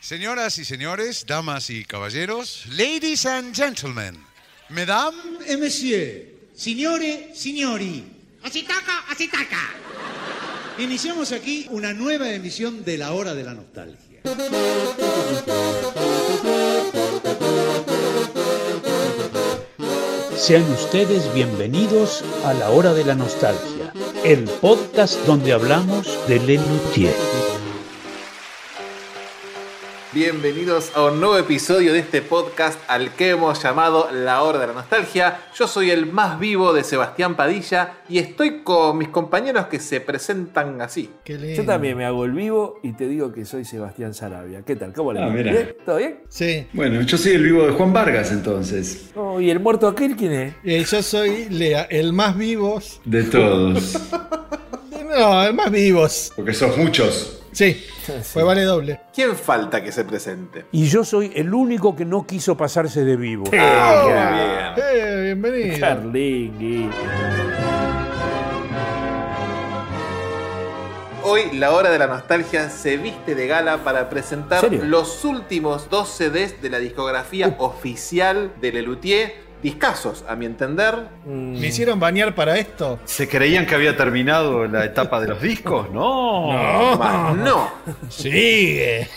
Señoras y señores, damas y caballeros, ladies and gentlemen, mesdames et messieurs, signore, signori, asitaca, asitaca. Iniciamos aquí una nueva emisión de La Hora de la Nostalgia. Sean ustedes bienvenidos a La Hora de la Nostalgia, el podcast donde hablamos de Lelutier. Bienvenidos a un nuevo episodio de este podcast al que hemos llamado La Hora de la Nostalgia. Yo soy el más vivo de Sebastián Padilla y estoy con mis compañeros que se presentan así. Yo también me hago el vivo y te digo que soy Sebastián Sarabia. ¿Qué tal? ¿Cómo le Ah, va? ¿Todo bien? Sí, Bueno, yo soy el vivo de Juan Vargas entonces. Oh, ¿Y el muerto aquel quién es? eh, yo soy Lea, el más vivos. De todos. No, el más vivos. Porque sos muchos. Sí, pues vale doble. ¿Quién falta que se presente? Y yo soy el único que no quiso pasarse de vivo. Ah, muy bien. Eh, bienvenido. Carlingui. Hoy La Hora de la Nostalgia se viste de gala para presentar los últimos dos CDs de la discografía oficial de Lelutier. Discasos, a mi entender. ¿Me hicieron bañar para esto? ¿Se creían que había terminado la etapa de los discos? No. Más no. Sigue.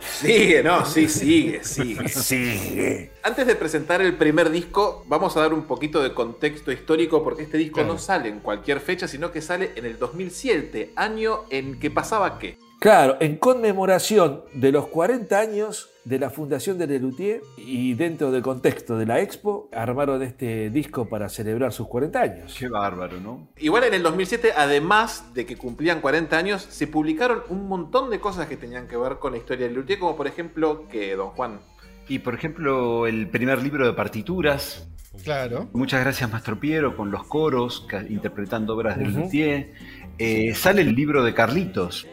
Sigue, no, sí, sigue, sigue. Antes de presentar el primer disco, vamos a dar un poquito de contexto histórico porque este disco no sale en cualquier fecha, sino que sale en el 2007, año en que pasaba qué. Claro, en conmemoración de los 40 años de la fundación de Lelutier y dentro del contexto de la Expo, armaron este disco para celebrar sus 40 años. Qué bárbaro, ¿no? Igual en el 2007, además de que cumplían 40 años, se publicaron un montón de cosas que tenían que ver con la historia de Lelutier, como por ejemplo que Don Juan. Y por ejemplo, el primer libro de partituras. Claro. Muchas gracias, Mastro Piero, con los coros, interpretando obras de. Eh, sale el libro de Carlitos.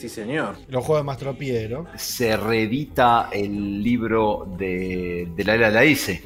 Sí, señor. Los juegos de Mastro Piero. Se reedita el libro de, de la era de la S.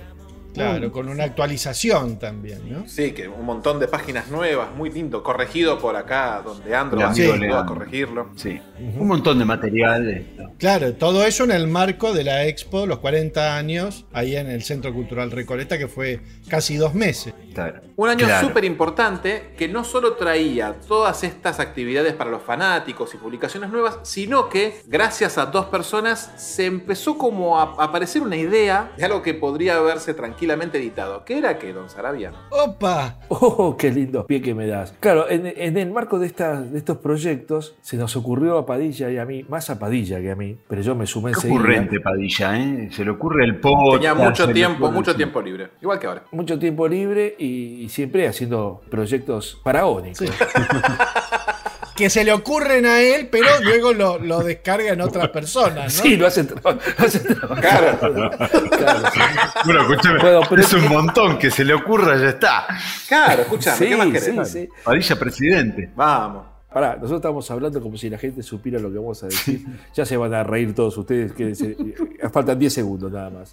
Claro, con una actualización también, ¿no? Sí, que un montón de páginas nuevas, muy lindo, corregido por acá, donde Andro amigo ayudó a corregirlo. Sí. Un montón de material. Claro, todo eso en el marco de la Expo, los 40 años, ahí en el Centro Cultural Recoleta, que fue casi dos meses. Claro. Un año Claro. súper importante que no solo traía todas estas actividades para los fanáticos y publicaciones nuevas, sino que gracias a dos personas se empezó como a aparecer una idea de algo que podría haberse tranquilamente editado. ¿Qué era qué, don Sarabia? ¡Opa! Oh, qué lindo pie que me das. Claro, en, en el marco de, estas- de estos proyectos se nos ocurrió a Padilla y a mí, más a Padilla que a mí, pero yo me sumé Qué enseguida. ocurrente, Padilla, ¿eh? Se le ocurre el podcast. Tenía mucho tiempo, ocurre- mucho tiempo libre. Igual que ahora. Mucho tiempo libre y, y siempre haciendo proyectos faraónicos. Sí. Que se le ocurren a él, pero luego lo, lo descarga en otras personas, ¿no? Sí, lo hace, tra- lo hace trabajar. Claro, Claro, sí. Bueno, escúchame, Bueno, pero es un es montón que se le ocurra, ya está. claro, escuchame, ¿qué más Sí, querés? sí, sí. Padilla presidente. Vamos. Pará, nosotros estamos hablando como si la gente supiera lo que vamos a decir. Ya se van a reír todos ustedes. Eh, faltan 10 segundos nada más.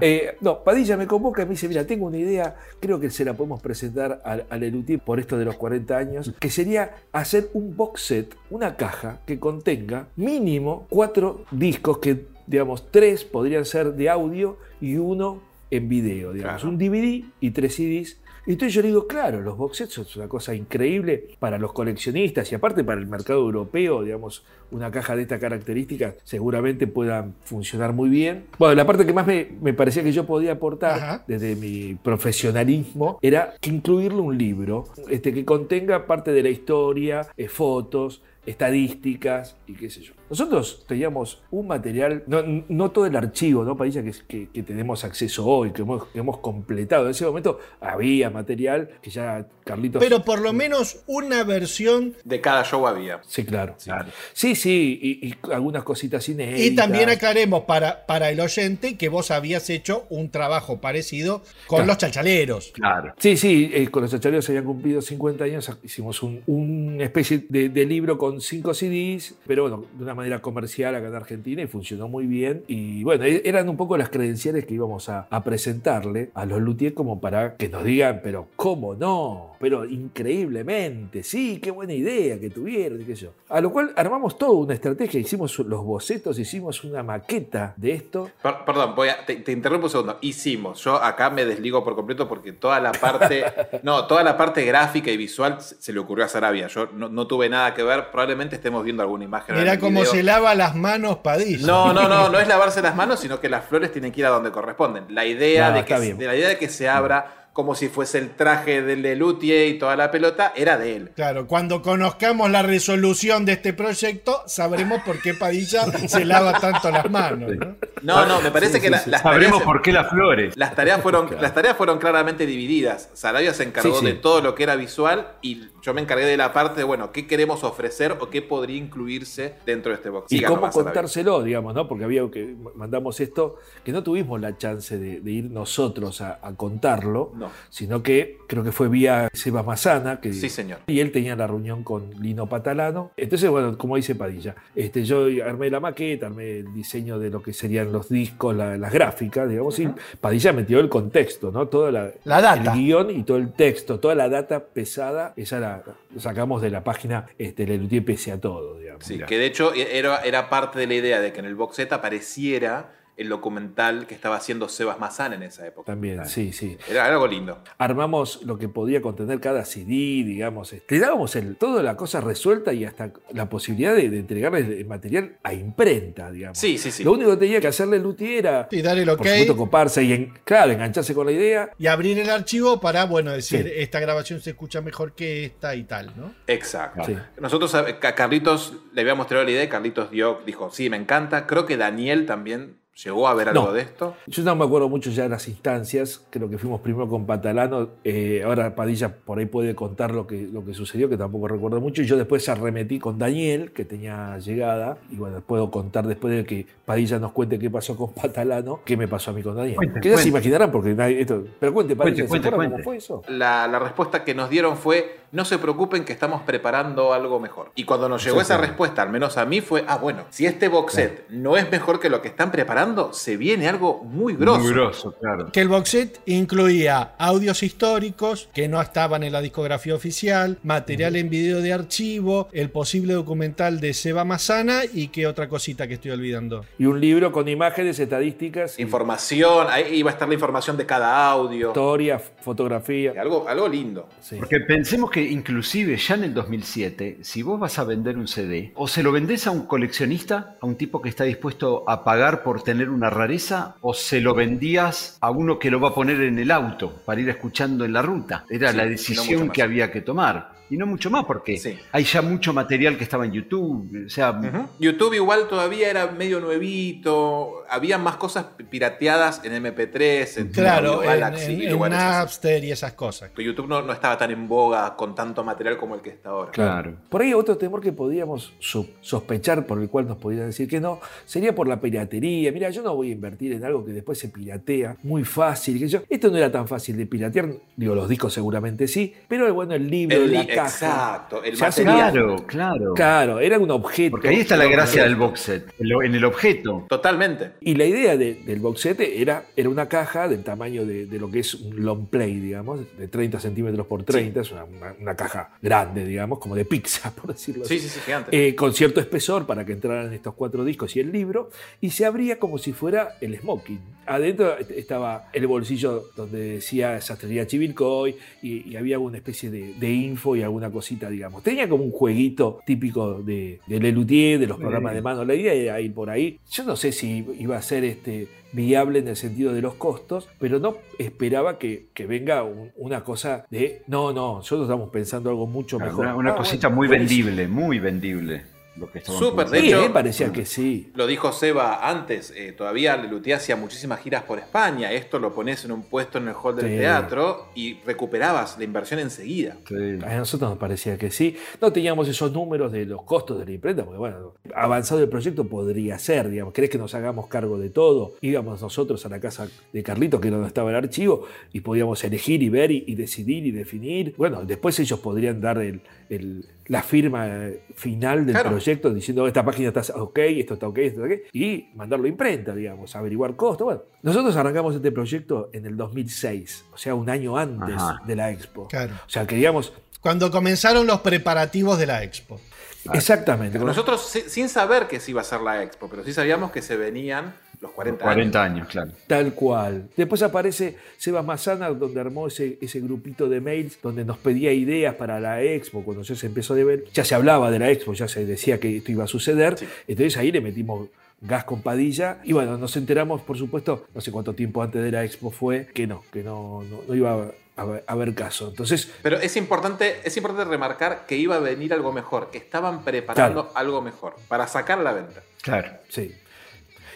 Eh, no, Padilla me convoca y me dice, mira, tengo una idea, creo que se la podemos presentar al, al Elutí por esto de los 40 años, que sería hacer un box set, una caja que contenga mínimo cuatro discos que, digamos, tres podrían ser de audio y uno en video, digamos, Claro. un DVD y tres CDs. Y entonces yo le digo, claro, los box sets son una cosa increíble para los coleccionistas y aparte para el mercado europeo, digamos, una caja de esta característica seguramente pueda funcionar muy bien. Bueno, la parte que más me, me parecía que yo podía aportar Ajá. desde mi profesionalismo era que incluirle un libro este, que contenga parte de la historia, eh, fotos, estadísticas y qué sé yo. Nosotros teníamos un material, no, no todo el archivo, ¿no, Padilla, que, que- que tenemos acceso hoy, que hemos, que hemos completado. En ese momento había material que ya Carlitos... Pero por lo menos una versión. De cada show había. Sí, claro. Sí, sí, y, y algunas cositas inéditas. Y también aclaremos para, para el oyente que vos habías hecho un trabajo parecido con Claro. los chalchaleros. Claro. Sí, sí, eh, con los chachareos se habían cumplido 50 años, hicimos un- una especie de, de libro con cinco CDs, pero bueno, de una manera comercial acá en Argentina y funcionó muy bien. Y bueno, e- eran un poco las credenciales que íbamos a, a presentarle a los luthiers como para que nos digan, pero ¿cómo no? Pero increíblemente, sí, qué buena idea que tuvieron y qué sé yo. A lo cual armamos toda una estrategia, hicimos los bocetos, hicimos una maqueta de esto. Per- perdón, voy a- te, te interrumpo un segundo. Hicimos. Yo acá me desligo por completo porque toda la parte. no, toda la parte gráfica y visual se, se le ocurrió a Sarabia. Yo no, no tuve nada que ver. Probablemente estemos viendo alguna imagen. cómo video. Se lava las manos Padilla. No, no, no, no es lavarse las manos, sino que las flores tienen que ir a donde corresponden. La idea, No, de, que, de la idea de que se abra como si fuese el traje del Lelutier y toda la pelota era de él. Claro, cuando conozcamos la resolución de este proyecto, sabremos por qué Padilla se lava tanto las manos. ¿no? No, no, me parece Sí, que sí, la- sí. las Sabremos tareas- por qué las flores. Las tareas fueron, Claro. las tareas fueron claramente divididas. Sarabia se encargó Sí, sí. de todo lo que era visual y yo me encargué de la parte de, bueno, qué queremos ofrecer o qué podría incluirse dentro de este box. Y cómo contárselo, digamos, ¿no? Porque había que mandamos esto, que no tuvimos la chance de, de ir nosotros a, a contarlo, No. sino que creo que fue vía Seba Mazana, que, Sí, señor. y él tenía la reunión con Lino Patalano. Entonces, bueno, como dice Padilla, este, yo armé la maqueta, armé el diseño de lo que serían los discos, la- las gráficas, digamos, y Padilla metió el contexto, ¿no? Toda la, La data. El guion y todo el texto, toda la data pesada, esa la sacamos de la página este, Lelutier pese a todo, digamos. Sí, que de hecho era, era parte de la idea de que en el box set apareciera el documental que estaba haciendo Sebas Mazán en esa época. También, sí, sí. Era algo lindo. Armamos lo que podía contener cada CD, digamos. este, Le dábamos el, toda la cosa resuelta y hasta la posibilidad de, de entregarles el material a imprenta, digamos. Sí, sí, sí. Lo único que tenía que hacerle Luti era, Y dar el ok por supuesto, coparse y, en- claro, engancharse con la idea. y abrir el archivo para, bueno, decir, Sí. esta grabación se escucha mejor que esta y tal, ¿no? Exacto. Sí. Nosotros a a Carlitos le habíamos traído la idea y Carlitos dio, dijo, sí, me encanta. Creo que Daniel también llegó a ver algo No. de esto. Yo no me acuerdo mucho ya de las instancias, creo que fuimos primero con Patalano, eh, ahora Padilla por ahí puede contar lo que, lo que sucedió, que tampoco recuerdo mucho, y yo después arremetí con Daniel, que tenía llegada, y bueno, puedo contar después de que Padilla nos cuente qué pasó con Patalano, qué me pasó a mí con Daniel. Cuente, que ya se cuente. imaginarán, porque nadie, esto, pero cuente, Padilla, ¿se Cuente, acuerdan cuente, cómo fue eso? La, la respuesta que nos dieron fue, no se preocupen que estamos preparando algo mejor. Y cuando nos llegó esa respuesta, al menos a mí, fue, ah, bueno, si este box set no es mejor que lo que están preparando, se viene algo muy grosso. Muy grosso, claro. Que el box set incluía audios históricos que no estaban en la discografía oficial, material en video de archivo, el posible documental de Seba Mazana y qué otra cosita que estoy olvidando. Y un libro con imágenes, estadísticas, Información, ahí iba a estar la información de cada audio. historia, fotografía. Algo, algo lindo. Sí. Porque pensemos que inclusive ya en el 2007, si vos vas a vender un CD, o se lo vendés a un coleccionista, a un tipo que está dispuesto a pagar por tener una rareza, o se lo vendías a uno que lo va a poner en el auto para ir escuchando en la ruta. Era Sí, la no decisión que había que tomar. Y no mucho más porque Sí. hay ya mucho material que estaba en YouTube. O sea. YouTube igual todavía era medio nuevito, había más cosas pirateadas en MP3, en Claro, Audio en, Galaxy en- y en. Napster y esas cosas. YouTube no, no estaba tan en boga con tanto material como el que está ahora. claro. Por ahí otro temor que podíamos so- sospechar, por el cual nos podrían decir que no, sería por la piratería. Mira, yo no voy a invertir en algo que después se piratea muy fácil. Que yo, esto no era tan fácil de piratear, digo, los discos seguramente sí, pero bueno, el libro, El la li- caja. exacto, el ya material. Claro, claro. Claro, era un objeto. Porque ahí está la gracia del box set, en el objeto. Totalmente. Y la idea de- del boxete era, era una caja del tamaño de, de lo que es un long play, digamos, de 30 centímetros por 30, es una, una- una caja grande, digamos, como de pizza, por decirlo así. Sí, sí, sí, gigante. Eh, con cierto espesor para que entraran estos cuatro discos y el libro, y se abría como si fuera el smoking. Adentro est- estaba el bolsillo donde decía Sastrería Chivilcoy y, y había una especie de, de info y alguna cosita, digamos. Tenía como un jueguito típico de, de Lelutier, de los programas de mano. La idea era ir por ahí. Yo no sé si iba a ser este viable en el sentido de los costos, pero no esperaba que, que venga un- una cosa de, no, no, nosotros estamos pensando algo mucho mejor. Una, una Ah, cosita bueno, muy buenísimo. vendible, muy vendible. Lo que estaban Súper, de. Sí, hecho- me parecía que sí. Lo dijo Seba antes, eh, todavía Lelutier hacía muchísimas giras por España. Esto lo pones en un puesto en el hall del Sí. teatro y recuperabas la inversión enseguida. Sí. A nosotros nos parecía que sí. No teníamos esos números de los costos de la imprenta, porque bueno, avanzado el proyecto podría ser, digamos. ¿Querés que nos hagamos cargo de todo? Íbamos nosotros a la casa de Carlito, que era donde estaba el archivo, y podíamos elegir y ver y, y decidir y definir. Bueno, después ellos podrían dar el- el- la firma final del Claro. proyecto proyecto diciendo esta página está ok, esto está ok, esto está ok, y mandarlo a imprenta, digamos, averiguar costos. Bueno, nosotros arrancamos este proyecto en el 2006, o sea, un año antes Ajá. de la expo. Claro. O sea, queríamos Cuando comenzaron los preparativos de la expo. exactamente. con- Nosotros si- sin saber que se iba a hacer la expo, pero sí sabíamos que se venían los 40, 40 años. años, claro. Tal cual. Después aparece Sebas Mazana, donde armó ese, ese grupito de mails donde nos pedía ideas para la expo. Cuando ya se empezó a ver, ya se hablaba de la expo, ya se decía que esto iba a suceder. Entonces ahí le metimos gas con padilla. Y bueno, nos enteramos, por supuesto, no sé cuánto tiempo antes de la expo fue, que no, que no, no, no iba a, a- a haber caso. Entonces, Pero es importante, es importante remarcar que iba a venir algo mejor, que estaban preparando Claro. algo mejor para sacar la venta. Claro. sí.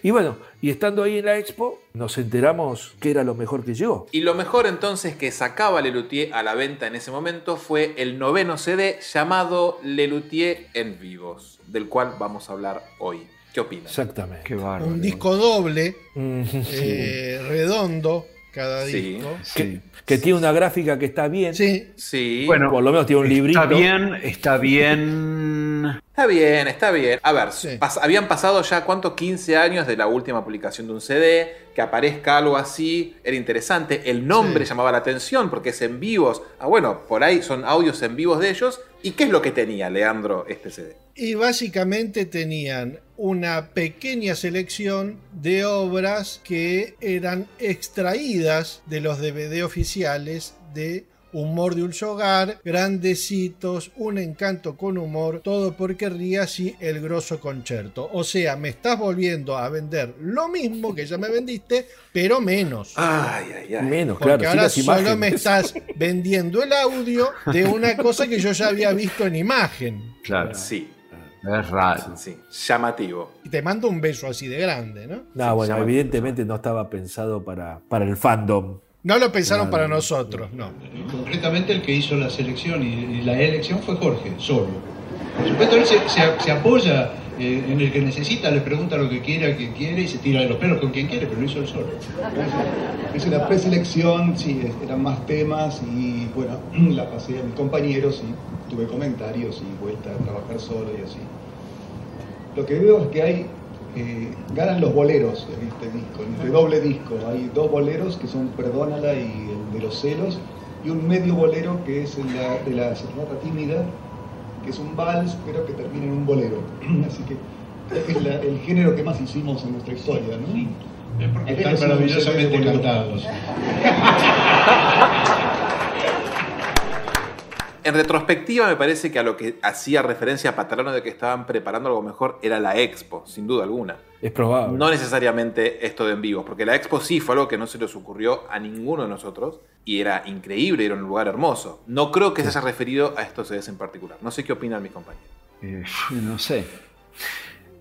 Y bueno, y estando ahí en la expo, nos enteramos que era lo mejor que llegó. Y lo mejor entonces que sacaba Lelutier a la venta en ese momento fue el noveno CD llamado Lelutier en vivos, del cual vamos a hablar hoy. ¿Qué opinas? Exactamente. Qué bárbaro. Un disco doble, eh, redondo, cada Sí. disco. que, que tiene una gráfica que está bien. Sí, Sí. Bueno, Por lo menos tiene un librito. Está bien, está bien. Está bien, está bien. A ver, Sí. pas- habían pasado ya, ¿cuánto? 15 años de la última publicación de un CD. Que aparezca algo así era interesante. El nombre Sí. llamaba la atención porque es en vivos. Ah, bueno, por ahí son audios en vivos de ellos. ¿Y qué es lo que tenía, Leandro, este CD? Y básicamente tenían una pequeña selección de obras que eran extraídas de los DVD oficiales de Humor de un Hogar, Grandecitos, Un Encanto con Humor, Todo porque rías y El Grosso Concerto. O sea, me estás volviendo a vender lo mismo que ya me vendiste, pero menos. Ay, ay, ay. Menos, Porque claro, ahora solo imágenes. me estás vendiendo el audio de una cosa que yo ya había visto en imagen. Claro. Sí, Es raro. sí. Llamativo. Y te mando un beso así de grande, ¿no? No, bueno, evidentemente no estaba pensado para, para el fandom. No lo pensaron para nosotros, no. Concretamente el que hizo la selección y, y la elección fue Jorge, solo. Por supuesto, él se, se- se apoya eh, en el que necesita, le pregunta lo que quiere a quien quiere y se tira de los pelos con quien quiere, pero lo hizo él solo. Es una preselección, sí, es- eran más temas y bueno, la pasé a mis compañeros y tuve comentarios y vuelta a trabajar solo y así. Lo que veo es que hay, eh, ganan los boleros en este disco, en este doble disco. Hay dos boleros que son Perdónala y el de los celos y un medio bolero que es el de la, de la tímida, que es un vals pero que termina en un bolero. Así que creo que es la- el género que más hicimos en nuestra historia, ¿no? Es porque Es están maravillosamente cantados. En retrospectiva, me parece que a lo que hacía referencia Patrano de que estaban preparando algo mejor era la expo, sin duda alguna. Es probable. No necesariamente esto de en vivo, porque la expo sí fue algo que no se les ocurrió a ninguno de nosotros y era increíble, era un lugar hermoso. No creo que se haya referido a estos CDs en particular. No sé qué opinan mis compañeros. Eh, no sé.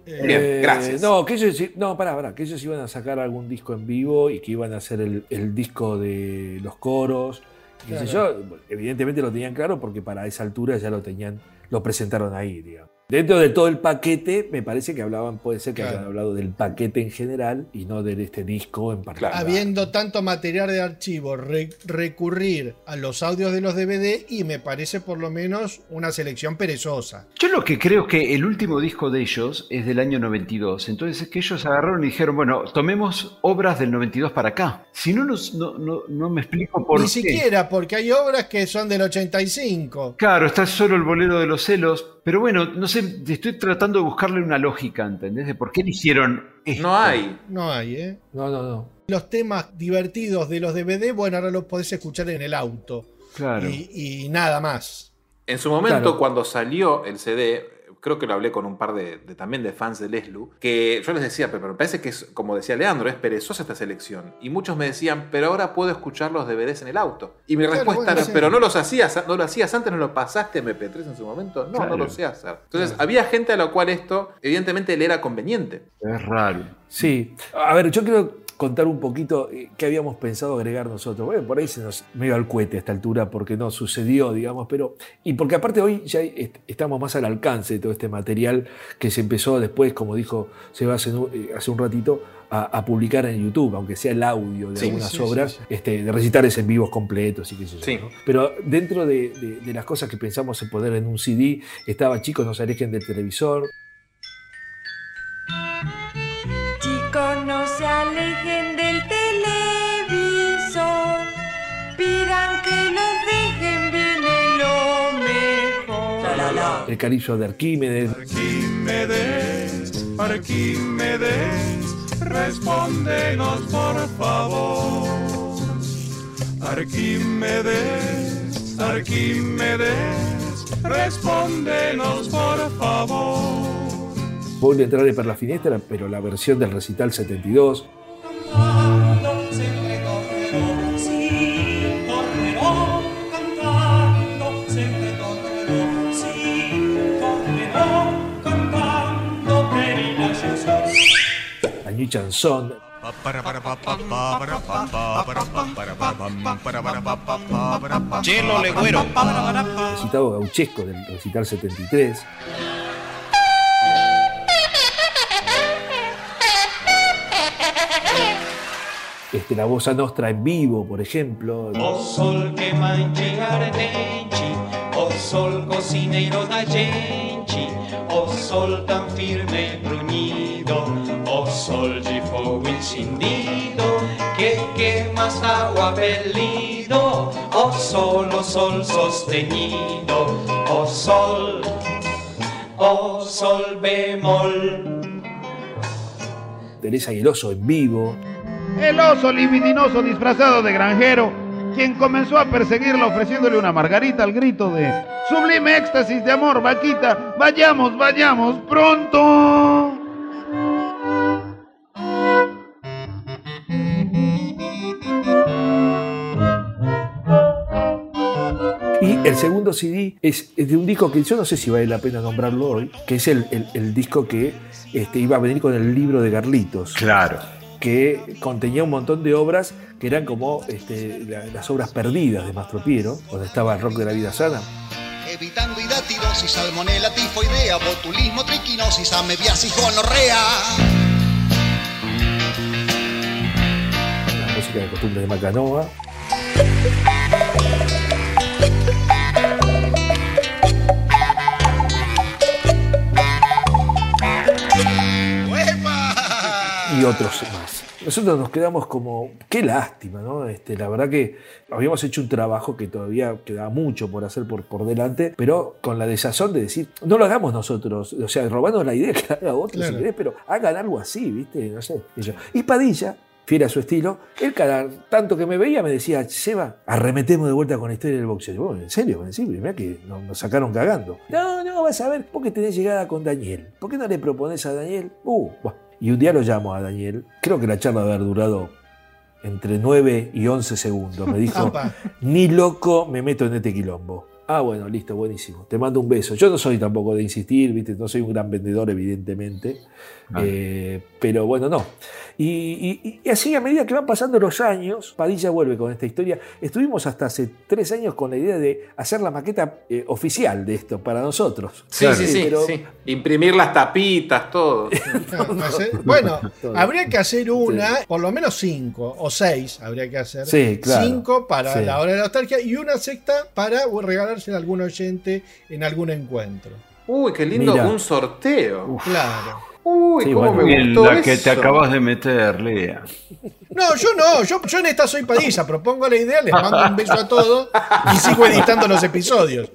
Bien, gracias. No, que ellos, no, pará, pará, que ellos iban a sacar algún disco en vivo y que iban a hacer el, el disco de los coros. Yo, evidentemente lo tenían claro porque para esa altura ya lo tenían, lo presentaron ahí, digamos. Dentro de todo el paquete, me parece que hablaban, puede ser que Claro. hayan hablado del paquete en general y no de este disco en particular. Habiendo tanto material de archivo, re- recurrir a los audios de los DVD y me parece por lo menos una selección perezosa. Yo lo que creo que el último disco de ellos es del año 92. Entonces es que ellos agarraron y dijeron, bueno, tomemos obras del 92 para acá. Si no, no, no, no me explico por Ni qué. siquiera, porque hay obras que son del 85. Claro, está solo el bolero de los celos. Pero bueno, no sé, estoy tratando de buscarle una lógica, ¿entendés? De por qué eligieron esto. No hay. No hay, ¿eh? No, no, no. Los temas divertidos de los DVD, bueno, ahora los podés escuchar en el auto. Claro. Y, y nada más. En su momento, Claro. cuando salió el CD, creo que lo hablé con un par de, de- también de fans de Leslu, que yo les decía, pero me parece que es, como decía Leandro, es perezosa esta selección. Y muchos me decían, pero ahora puedo escuchar los DVDs en el auto. Y mi Claro, respuesta era, pero no los hacías, no lo hacías antes, no lo pasaste MP3 en su momento. No, Claro. no lo sé hacer. Entonces, había gente a la cual esto, evidentemente, le era conveniente. Es raro. Sí, a ver, yo creo, contar un poquito eh, qué habíamos pensado agregar nosotros. Bueno, por ahí se nos medio al cohete a esta altura porque no sucedió, digamos, pero. Y porque aparte hoy ya est- estamos más al alcance de todo este material que se empezó después, como dijo Seba hace, un- eh, hace un ratito, a, a publicar en YouTube, aunque sea el audio de Sí, algunas sí, obras, sí. Este, de recitales en vivos completos y qué sé yo. Pero dentro de, de- de las cosas que pensamos en poner en un CD, estaba chicos, no se alejen del televisor. Chicos, no se alejen del televisor. Pidan que los dejen, viene lo mejor. El calipso de Arquímedes, Arquímedes, Arquímedes, respóndenos por favor. Arquímedes, Arquímedes, respóndenos por favor. Vuelve a entrar por la finestra, pero la versión del recital 72. Cantando siempre tornerò, sì, tornerò, cantando sempre tornerò, sì, tornerò, cantando per il ascensore. La Nuit Chanson, Chelo Legüero. recitado gauchesco del recital 73. Este, la Bossa Nostra en vivo, por ejemplo. O sol che mangi ardenti, o sol cocineiro da gente, o sol tan firme e bruñido, o sol de fogo encendido, que quemas agua pelido, o sol, o sol sostenido, o sol, o sol bemol. Teresa y el oso en vivo. El oso libidinoso disfrazado de granjero, quien comenzó a perseguirla ofreciéndole una margarita al grito de Sublime éxtasis de amor, vaquita, vayamos, vayamos, pronto. Y el segundo CD es, de un disco que yo no sé si vale la pena nombrarlo hoy, que es el, el- el disco que este, iba a venir con el libro de Garlitos. Claro. Que contenía un montón de obras que eran como este, la- las obras perdidas de Mastro Piero, donde estaba el rock de la vida sana. Evitando hidatidosis, salmonela, tifoidea, botulismo, triquinosis, amebiasis, gonorrea. la música de costumbre de Macanoa. Y otros más. Nosotros nos quedamos como, qué lástima, ¿no? Este, la verdad que habíamos hecho un trabajo que todavía quedaba mucho por hacer por, por delante, pero con la desazón de decir, no lo hagamos nosotros, o sea, robando la idea que la haga otro Claro. si querés, pero hagan algo así, ¿viste? No sé. Y, Padilla, fiel a su estilo, él cada tanto que me veía me decía, Seba, arremetemos de vuelta con la historia del boxeo. Yo, bueno, en serio, me decía, mirá que nos, sacaron cagando. No, no, vas a ver, ¿por qué tenés llegada con Daniel? ¿Por qué no le propones a Daniel? Uh, buah. Y un día lo llamo a Daniel, creo que la charla debe haber durado entre 9 y 11 segundos. Me dijo, ni loco me meto en este quilombo. Ah, bueno, listo, buenísimo. Te mando un beso. Yo no soy tampoco de insistir, ¿viste? No soy un gran vendedor, evidentemente. Ah. Eh, pero bueno, no. Y, y- y así a medida que van pasando los años, Padilla vuelve con esta historia. Estuvimos hasta hace tres años con la idea de hacer la maqueta eh, oficial de esto para nosotros. Sí, sí, sí, pero- sí. Imprimir las tapitas, todo. Bueno, Todo. habría que hacer una, por lo menos cinco o seis habría que hacer. Sí, claro. Cinco para Sí. la hora de la nostalgia y una sexta para regalársela a algún oyente en algún encuentro. Uy, qué lindo Mira. un sorteo. Claro. Uy, Sí, cómo bueno. me En gustó la que te eso. acabas de meter, Lea. No, yo no, yo, yo en esta soy Padilla, propongo la idea, les mando un beso a todos y sigo editando los episodios.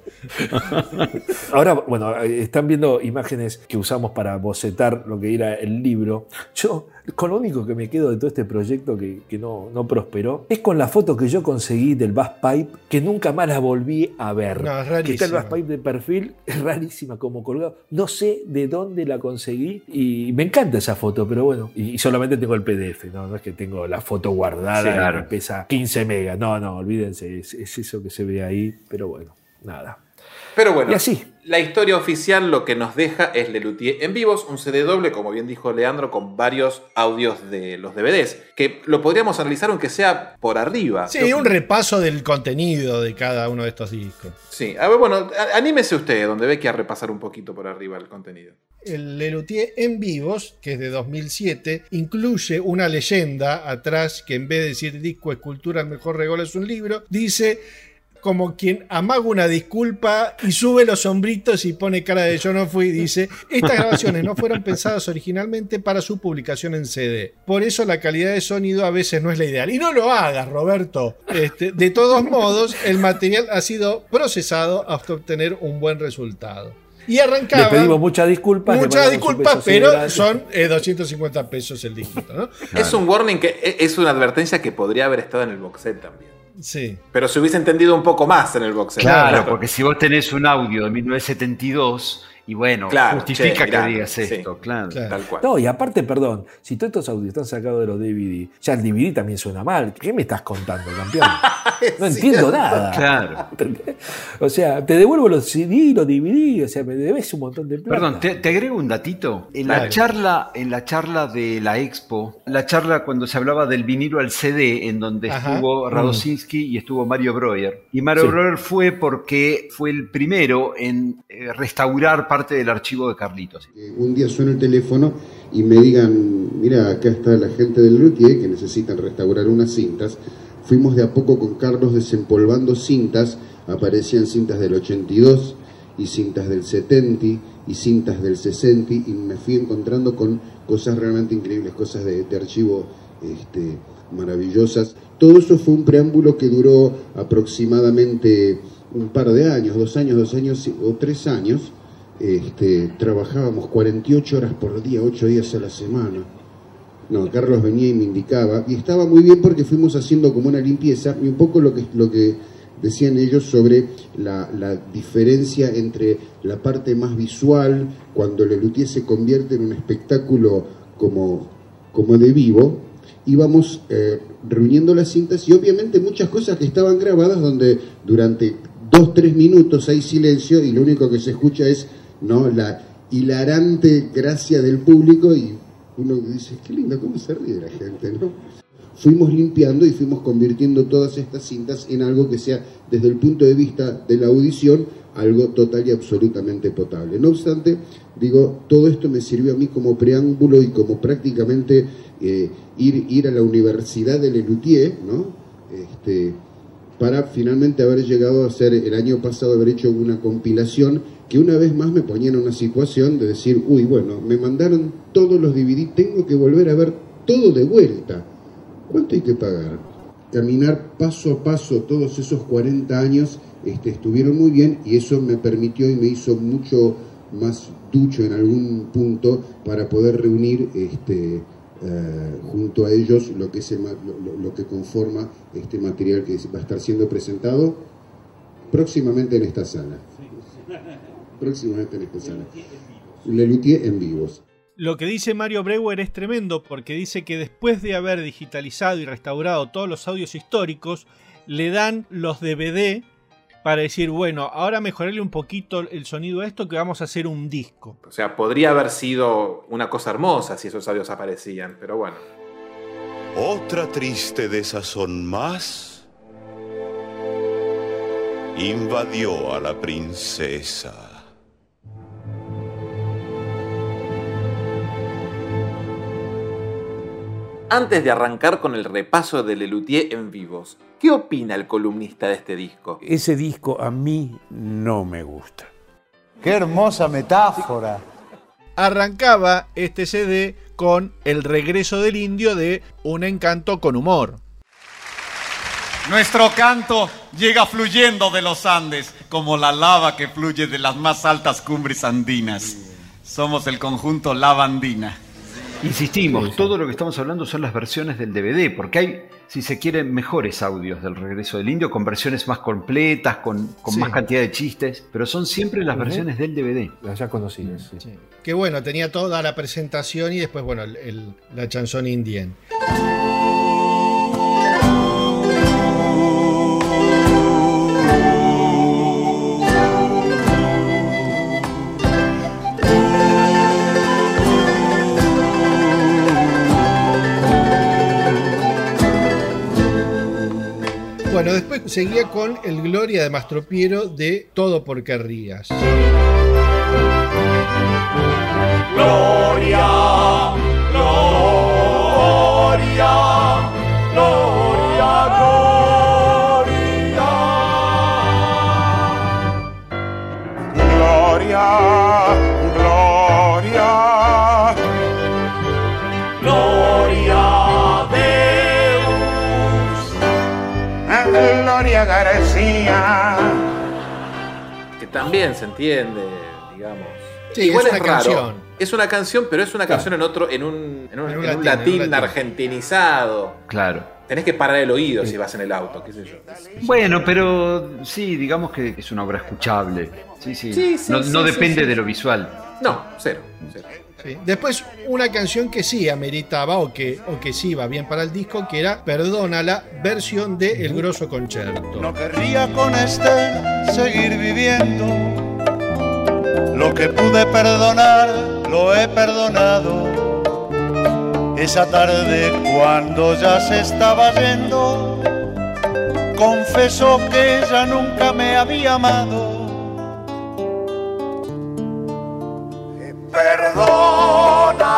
Ahora, bueno, están viendo imágenes que usamos para bocetar lo que era el libro. Yo, con lo único que me quedo de todo este proyecto que, que no, no prosperó, es con la foto que yo conseguí del Bass Pipe, que nunca más la volví a ver. No, es que está el. Bass Pipe de perfil, es rarísima como colgado. No sé de dónde la conseguí y me encanta esa foto, pero bueno, y, y solamente tengo el PDF, ¿no? No es que tengo la foto guardada Sí, claro. y pesa 15 megas. No, no, olvídense, es, es eso que se ve ahí, pero bueno, nada. Pero bueno, Y así. La historia oficial lo que nos deja es Lelutier en vivos, un CD doble, como bien dijo Leandro, con varios audios de los DVDs, que lo podríamos analizar aunque sea por arriba. Sí, un repaso del contenido de cada uno de estos discos. Sí, a ver, bueno, anímese usted, donde ve que a repasar un poquito por arriba el contenido. El Lelutier en vivos, que es de 2007, incluye una leyenda atrás que en vez de decir disco, escultura, el mejor regalo es un libro, dice como quien amaga una disculpa y sube los hombritos y pone cara de yo no fui, dice, estas grabaciones no fueron pensadas originalmente para su publicación en CD. Por eso la calidad de sonido a veces no es la ideal. Y no lo hagas, Roberto. Este, de todos modos, el material ha sido procesado hasta obtener un buen resultado. Y arrancaba... Le pedimos muchas disculpas. Muchas disculpas, pero son eh, 250 pesos el dígito, ¿no? Es un warning que e- es una advertencia que podría haber estado en el box set también. Sí. Pero se hubiese entendido un poco más en el box set. Claro, porque si vos tenés un audio de 1972, y bueno, Claro, justifica che, que mirá, digas sí, esto, claro. Tal cual. No, y aparte, perdón, si todos estos audios están sacados de los DVD, ya el DVD también suena mal. ¿Qué me estás contando, campeón? No entiendo nada. Claro. O sea, te devuelvo los CD, los DVD, o sea, me debes un montón de plata. Perdón, te, te agrego un datito. En la charla, en la charla de la Expo, la charla cuando se hablaba del vinilo al CD, en donde Ajá. estuvo Mm. Radosinski y estuvo Mario Breuer. Y Mario Sí. Breuer fue porque fue el primero en eh, restaurar parte del archivo de Carlitos. un día suena el teléfono y me digan, mira, acá está la gente del Luthier que necesitan restaurar unas cintas. Fuimos de a poco con Carlos desempolvando cintas, aparecían cintas del 82 y cintas del 70 y cintas del 60 y me fui encontrando con cosas realmente increíbles, cosas de, de archivo este, maravillosas. Todo eso fue un preámbulo que duró aproximadamente un par de años, dos años, dos años o tres años. Este, trabajábamos 48 horas por día, 8 días a la semana. No, Carlos venía y me indicaba, y estaba muy bien porque fuimos haciendo como una limpieza, y un poco lo que, lo que decían ellos sobre la, la diferencia entre la parte más visual, cuando el Lelutier se convierte en un espectáculo como, como de vivo, íbamos eh, reuniendo las cintas y obviamente muchas cosas que estaban grabadas donde durante dos, tres minutos hay silencio y lo único que se escucha es ¿no? la hilarante gracia del público y uno dice, qué lindo, cómo se ríe la gente, ¿no? Fuimos limpiando y fuimos convirtiendo todas estas cintas en algo que sea, desde el punto de vista de la audición, algo total y absolutamente potable. No obstante, digo, todo esto me sirvió a mí como preámbulo y como prácticamente eh, ir, ir a la Universidad de Lelutier, ¿no? Este, para finalmente haber llegado a hacer, el año pasado, haber hecho una compilación que una vez más me ponía en una situación de decir, uy, bueno, me mandaron todos los DVD, tengo que volver a ver todo de vuelta. ¿Cuánto hay que pagar? Caminar paso a paso todos esos 40 años este, estuvieron muy bien y eso me permitió y me hizo mucho más ducho en algún punto para poder reunir este, eh, junto a ellos lo que, lo que conforma este material que va a estar siendo presentado próximamente en esta sala. Próximamente en esta sala. Lelutier en vivos. Lo que dice Mario Breuer es tremendo porque dice que después de haber digitalizado y restaurado todos los audios históricos, le dan los DVD para decir, bueno, ahora mejorarle un poquito el sonido a esto que vamos a hacer un disco. O sea, podría haber sido una cosa hermosa si esos audios aparecían, pero bueno. Otra triste desazón más invadió a la princesa. Antes de arrancar con el repaso de Lelutier en vivos, ¿qué opina el columnista de este disco? Ese disco a mí no me gusta. Qué hermosa metáfora. Arrancaba este CD con El regreso del indio de Un encanto con humor. Nuestro canto llega fluyendo de los Andes, como la lava que fluye de las más altas cumbres andinas. Somos el conjunto Lava Andina. Insistimos, todo lo que estamos hablando son las versiones del DVD, porque hay, si se quieren, mejores audios del regreso del indio, con versiones más completas, con, con Sí. más cantidad de chistes, pero son siempre las versiones del DVD. Las ya conocidas, sí. Que bueno, tenía toda la presentación y después, bueno, el- el- la chanson indien. Seguía con el Gloria de Mastropiero de Todo por Querrías. Gloria, gloria, gloria, Gloria, gloria, Gloria García. Que también se entiende, digamos. Sí, es una canción. Es una canción, pero es una canción en otro, en un, en un- En un en un latín, argentinizado. Claro. Tenés que parar el oído si vas en el auto, qué sé yo. Bueno, pero sí, digamos que es una obra escuchable. Sí, sí. Sí, sí, no sí, no sí, depende sí. de lo visual. No, cero. cero. Sí. Después una canción que sí ameritaba o que, o que sí iba bien para el disco, que era Perdónala, versión de El Grosso Concerto. No querría con Esther seguir viviendo. Lo que pude perdonar, lo he perdonado. Esa tarde cuando ya se estaba yendo, confesó que ella nunca me había amado.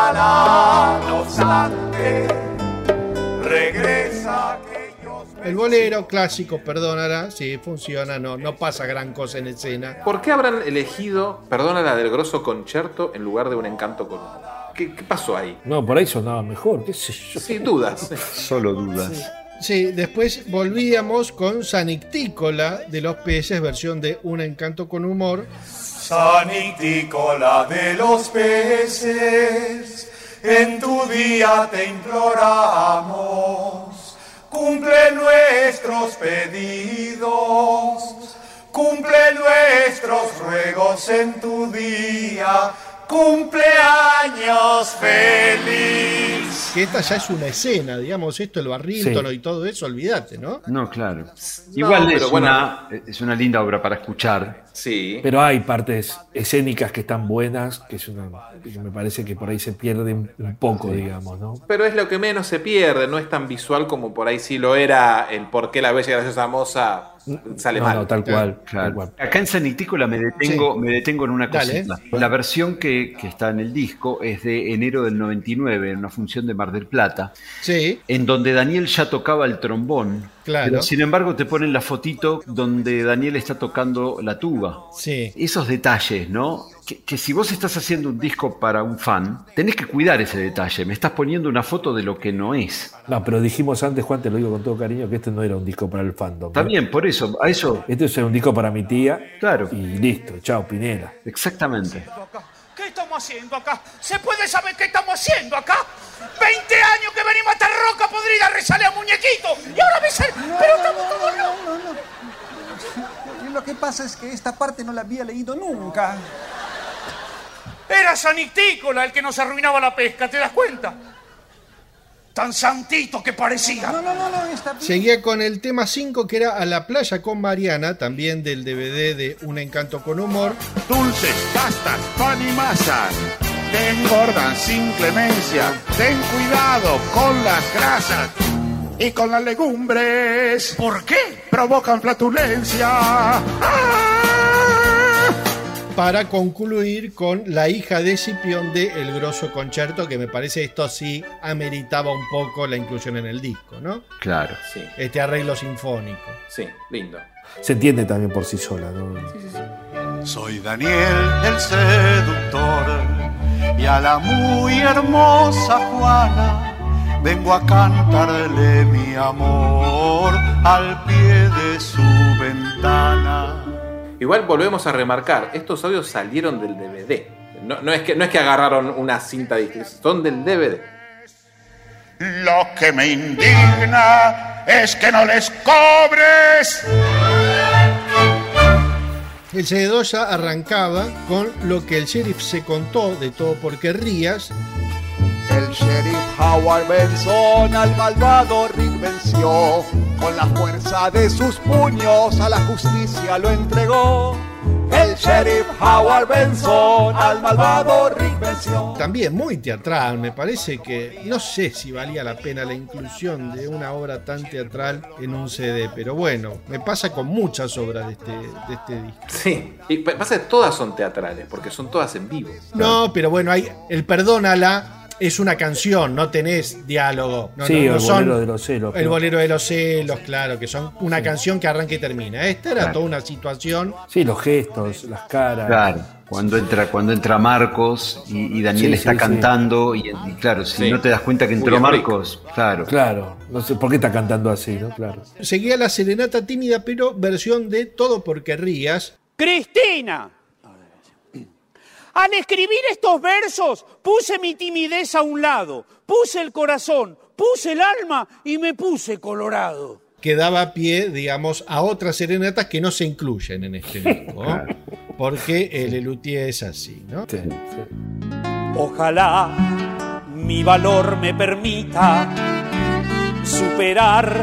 Perdónala, no obstante, regresa. El bolero clásico, perdónala, sí, funciona, no, no pasa gran cosa en escena. ¿Por qué habrán elegido, perdona la del grosso concerto, en lugar de un encanto con? ¿Qué, qué pasó ahí? No, por ahí sonaba mejor, qué sé yo. Sin dudas. Solo dudas. Sí, después volvíamos con Sanictícola de los peces, versión de Un encanto con humor. Sanitícola de los peces, en tu día te imploramos, cumple nuestros pedidos, cumple nuestros ruegos en tu día, cumpleaños feliz. Que esta ya es una escena, digamos, esto, el barrítono y todo eso, olvídate, ¿no? No, claro. Igual es, una, es una linda obra para escuchar. Sí. Pero hay partes escénicas que están buenas, que, es una, que me parece que por ahí se pierden un poco, digamos, ¿no? Pero es lo que menos se pierde, no es tan visual como por ahí sí lo era el por qué la bella y graciosa moza sale No, mal. no, tal cual. Claro. tal cual. Acá en Sanitícola me detengo, me detengo en una Dale. cosita. La versión que, que está en el disco es de enero del 99, en una función de Mar del Plata, Sí, en donde Daniel ya tocaba el trombón. Claro. Pero sin embargo te ponen la fotito donde Daniel está tocando la tuba. sí. Esos detalles, ¿no? Que, que si vos estás haciendo un disco para un fan, tenés que cuidar ese detalle. Me estás poniendo una foto de lo que no es. No, pero dijimos antes, Juan, te lo digo con todo cariño, que este no era un disco para el fandom. Está bien, por eso, a eso, Este es un disco para mi tía claro, y listo, chao, Pinela. exactamente. ¿Qué estamos haciendo acá? ¿Se puede saber qué estamos haciendo acá? 20 años que venimos a esta roca podrida a rezarle a muñequito. Y ahora me sale. Pero estamos todos locos. Lo que pasa es que esta parte no la había leído nunca. Era Sanictícola el que nos arruinaba la pesca, ¿te das cuenta? Tan santito que parecía. No, no, no, no, está bien. Seguía con el tema 5 que era A la playa con Mariana, también del DVD de Un encanto con humor. Dulces, pastas, pan y masas. Te engordan sin clemencia. Ten cuidado con las grasas y con las legumbres. ¿Por qué? Provocan flatulencia. ¡Ah! Para concluir con La hija de Cipión de El Grosso Concerto, que me parece esto sí ameritaba un poco la inclusión en el disco, ¿no? Claro. Sí, Este arreglo sinfónico. sí, lindo. Se entiende también por sí sola, ¿no? Soy Daniel el seductor y a la muy hermosa Juana vengo a cantarle mi amor al pie de su ventana. Igual volvemos a remarcar, estos audios salieron del DVD. No, no es, que, no es que agarraron una cinta distinta, son del DVD. Lo que me indigna es que no les cobres. El CD2 ya arrancaba con lo que el sheriff se contó de todo por querrías. El sheriff Howard Benson al malvado Rick venció. Con la fuerza de sus puños a la justicia lo entregó. El sheriff Howard Benson al malvado Rick venció. También muy teatral, me parece que no sé si valía la pena la inclusión de una obra tan teatral en un CD, pero bueno, me pasa con muchas obras de este, de este disco. Sí, y pa- pasa que todas son teatrales, porque son todas en vivo. No, pero bueno, hay el Perdónala es una canción, no tenés diálogo. No, Sí, no- no el son- bolero de los celos. El bolero de los celos, claro, que son una canción que arranca y termina. Esta era Claro. toda una situación. Sí, los gestos, las caras. Claro, cuando entra, cuando entra Marcos y, y Daniel Sí, está sí, sí. cantando y, y claro, si Sí. no te das cuenta que entró Marcos, claro. Claro, no sé por qué está cantando así, ¿no? Claro. Seguía la serenata tímida, pero versión de Todo porque rías. Cristina. Al escribir estos versos puse mi timidez a un lado, puse el corazón, puse el alma y me puse colorado. que daba pie, digamos, a otras serenatas que no se incluyen en este disco, ¿no? porque el Lelutier es así, ¿no? Ojalá mi valor me permita superar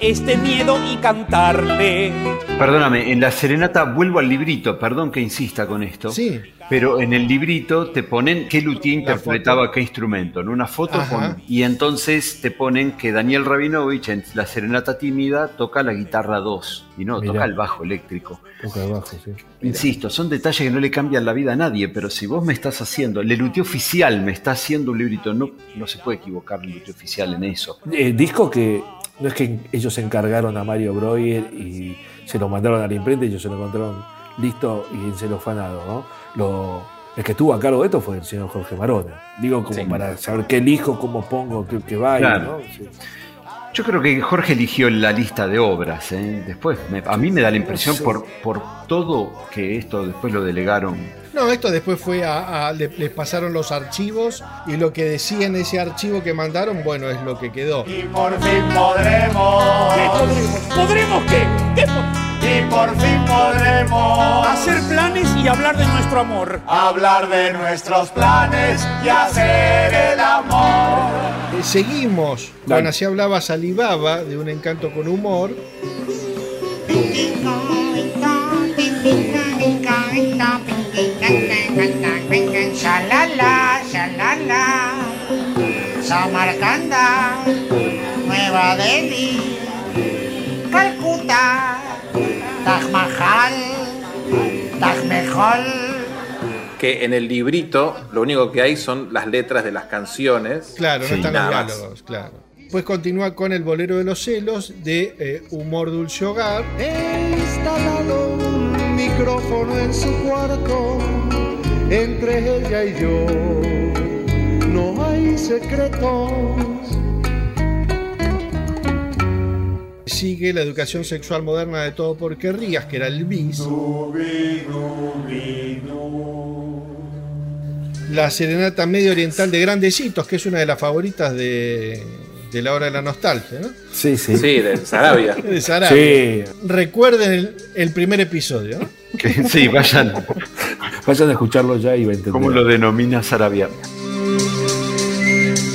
este miedo y cantarle. Perdóname, en la serenata vuelvo al librito, perdón que insista con esto. Sí. Pero en el librito te ponen qué luthier interpretaba qué instrumento, en una foto con- y entonces te ponen que Daniel Rabinovich en la serenata tímida toca la guitarra 2 y no, Mirá. toca el bajo eléctrico. Toca abajo, sí. Insisto, son detalles que no le cambian la vida a nadie, pero si vos me estás haciendo, el luthier oficial me está haciendo un librito, no, no se puede equivocar el luthier oficial en eso. Eh, disco que no es que ellos encargaron a Mario Breuer y se lo mandaron a la imprenta y ellos se lo encontraron listo y encelofanado, ¿no? Lo, el que estuvo a cargo de esto fue el señor Jorge Marona. Digo, como Sí. para saber qué elijo, cómo pongo, qué, qué baile, Claro. ¿no? Sí. Yo creo que Jorge eligió la lista de obras. ¿eh? Después, me- a mí me da la impresión por, por todo que esto después lo delegaron. No, esto después fue a, a- le- les pasaron los archivos y lo que decía en ese archivo que mandaron, bueno, es lo que quedó. Y por fin podremos. ¿Qué podremos? ¿Podremos qué? ¿Qué po- Y por fin podremos. Hacer planes y hablar de nuestro amor. Hablar de nuestros planes y hacer el amor. Eh, Seguimos con Así hablaba Salivaba, de un encanto con humor. Shalala, shalala, Samarcanda, Nueva Delhi, Calcuta, Taj Mahal, Taj Mahal. Que en el librito lo único que hay son las letras de las canciones. Claro, no están los diálogos, claro. Pues continúa con el bolero de los celos de eh, Humor Dulce Hogar. He instalado un micrófono en su cuarto, entre ella y yo no hay secretos. Sigue la educación sexual moderna de todo por querrías, que era el bis. La serenata medio oriental de Grandecitos, que es una de las favoritas de, de la hora de la nostalgia, ¿no? Sí, sí. Sí, de Sarabia. De Sarabia. Recuerden el, el primer episodio, sí, vayan. Vayan a escucharlo ya y va a entender. ¿Cómo lo denomina Sarabia?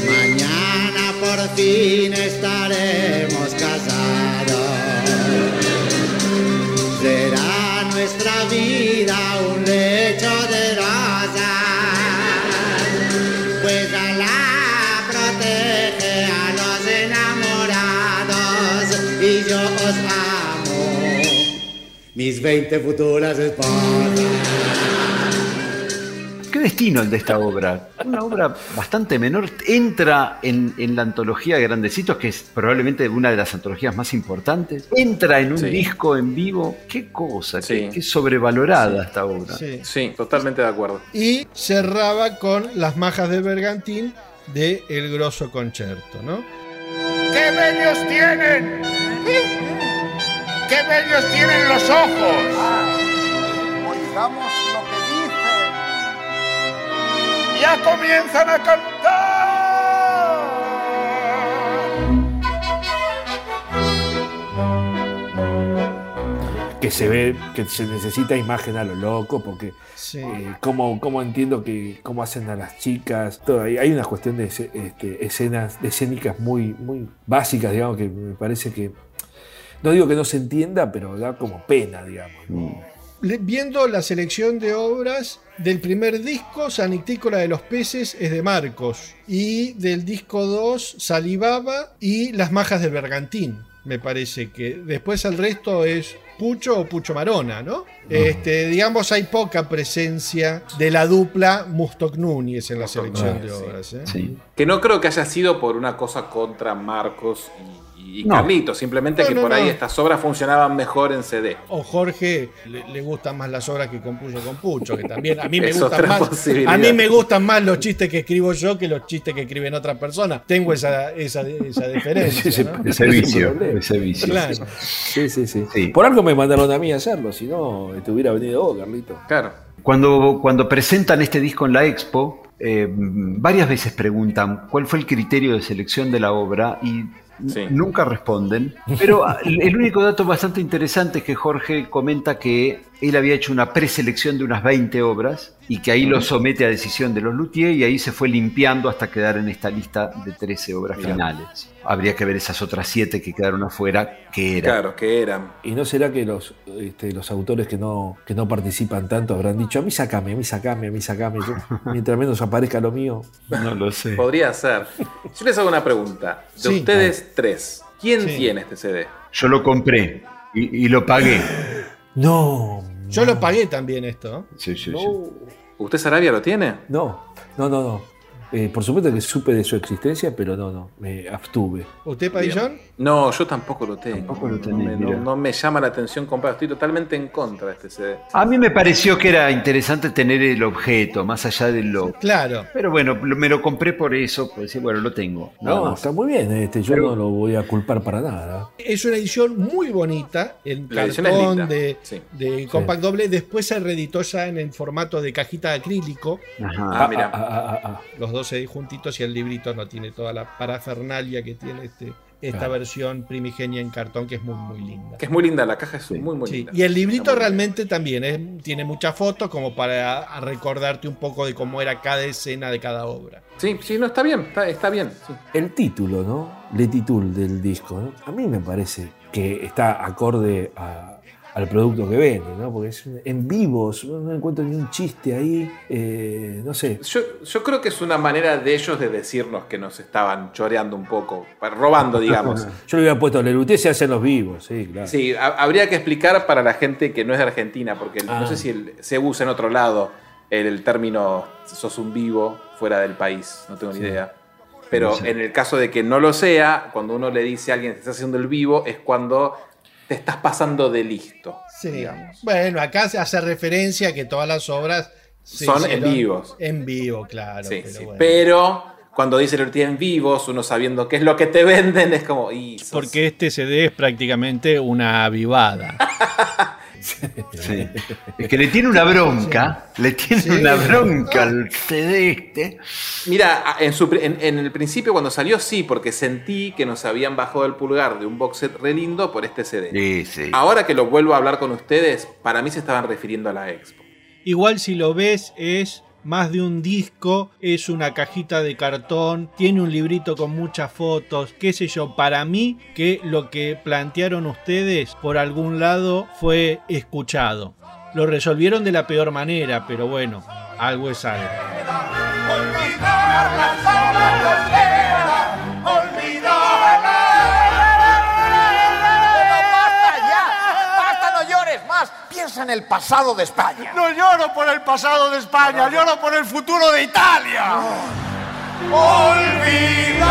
Mañana por fin estaremos Protege a los enamorados y yo os amo. Mis 20 futuras esposas. ¿Qué destino el de esta obra? Una obra bastante menor. Entra en, en la antología de Grandecitos, que es probablemente una de las antologías más importantes. Entra en un Sí. disco en vivo. Qué cosa, qué, Sí. qué sobrevalorada esta obra. Sí. Sí, totalmente de acuerdo. Y cerraba con Las majas del bergantín de El Grosso Concerto, ¿no? ¡Qué bellos tienen! ¡Qué bellos tienen los ojos! Oigamos lo que dice. ¡Ya comienzan a cantar! Que se ve que se necesita imagen a lo loco porque Sí. eh, cómo, cómo entiendo que cómo hacen a las chicas todo, hay, una cuestión de este, escenas de escénicas muy muy básicas digamos que me parece que no digo que no se entienda pero da como pena digamos Mm. viendo la selección de obras del primer disco, Sanictícola de los Peces, es de Marcos. Y del disco 2, Salivaba y Las Majas del Bergantín. Me parece que después el resto es Pucho o Pucho Marona, ¿no? Este, digamos, hay poca presencia de la dupla Mustok Núñez en la selección de obras. ¿eh? Que no creo que haya sido por una cosa contra Marcos y, y No. Carlitos, simplemente No, que no, por ahí estas obras funcionaban mejor en CD. O Jorge le, le gustan más las obras que compuso con Pucho, que también a mí me gustan más. A mí me gustan más los chistes que escribo yo que los chistes que escriben otras personas. Tengo esa, esa, esa diferencia. Ese- ¿no? Ese vicio, ese vicio. Claro. Sí, sí, sí, Por algo me mandaron a mí a hacerlo, si no, te hubiera venido vos, Carlito. Claro. Cuando, cuando presentan este disco en la expo, eh, varias veces preguntan cuál fue el criterio de selección de la obra y nunca responden. Pero ah, el único dato bastante interesante es que Jorge comenta que él había hecho una preselección de unas 20 obras y que ahí lo somete a decisión de los luthiers y ahí se fue limpiando hasta quedar en esta lista de 13 obras Mirá. finales. Habría que ver esas otras 7 que quedaron afuera, que eran. Claro, que eran. ¿Y no será que los, este, los autores que no, que no participan tanto habrán dicho, a mí sacame, a mí sacame, a mí sacame, yo, mientras menos aparezca lo mío? No lo sé. Podría ser. Yo les hago una pregunta. De Sí. ustedes tres, ¿quién Sí. tiene este CD? Yo lo compré y, y lo pagué. No. Yo lo pagué también esto. Sí, sí, ¿Usted Sarabia lo tiene? No, no, no, no. Eh, por supuesto que supe de su existencia, pero no, no, me abstuve. ¿Usted, Padillón? No, yo tampoco lo tengo. Tampoco lo no, me, no- mira. no me llama la atención comprar. Estoy totalmente en contra de este CD. A mí me pareció que era interesante tener el objeto, más allá de lo. Claro. Pero bueno, lo- me lo compré por eso, pues sí, bueno, lo tengo. No, más. está muy bien, este, yo no lo voy a culpar para nada. Es una edición muy bonita, en cartón de, sí. de compact doble. Después se reeditó ya en el formato de cajita de acrílico. Ajá. Ah, mira. Ah, Los dos ahí juntitos y el librito no tiene toda la parafernalia que tiene este, esta Claro. versión primigenia en cartón que es muy, muy linda. Que es muy linda, la caja es muy, muy Sí, linda. Y el librito realmente también es- tiene muchas fotos como para recordarte un poco de cómo era cada escena de cada obra. Sí, sí, no, está bien, está, está bien. sí. El título, ¿no? Le titul del disco, ¿no? A mí me parece que está acorde a- al producto que vende, ¿no? Porque es en vivos, no no encuentro ni un chiste ahí, eh, no sé. Yo, yo creo que es una manera de ellos de decirnos que nos estaban choreando un poco, robando, digamos. Yo le hubiera puesto Lelutier se hacen los vivos, sí, claro. Sí, ha- habría que explicar para la gente que no es de Argentina, porque el- Ah. no sé si el- se usa en otro lado el, el término sos un vivo fuera del país, no tengo ni idea. Pero No sé. en el caso de que no lo sea, cuando uno le dice a alguien que está haciendo el vivo, es cuando te estás pasando de listo. Sí. Bueno, acá se hace referencia a que todas las obras se Son en vivos. En vivo, claro. Sí, pero sí. bueno. Pero cuando dice el en vivos, uno sabiendo qué es lo que te venden, es como. Y sos- Porque este CD es prácticamente una avivada. Sí. Es que le tiene una bronca, le tiene Sí. una bronca al CD este. Mira, en, su en- en el principio cuando salió sí, porque sentí que nos habían bajado el pulgar de un box set re lindo por este CD. Sí, sí. Ahora que lo vuelvo a hablar con ustedes, para mí se estaban refiriendo a la expo. Igual si lo ves es más de un disco, es una cajita de cartón, tiene un librito con muchas fotos, qué sé yo, para mí que lo que plantearon ustedes por algún lado fue escuchado. Lo resolvieron de la peor manera, pero bueno, algo es algo. En el pasado de España. No lloro por el pasado de España, lloro por el futuro de Italia. Olvidarlas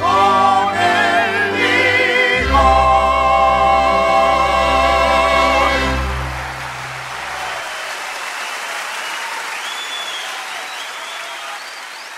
con el vigor.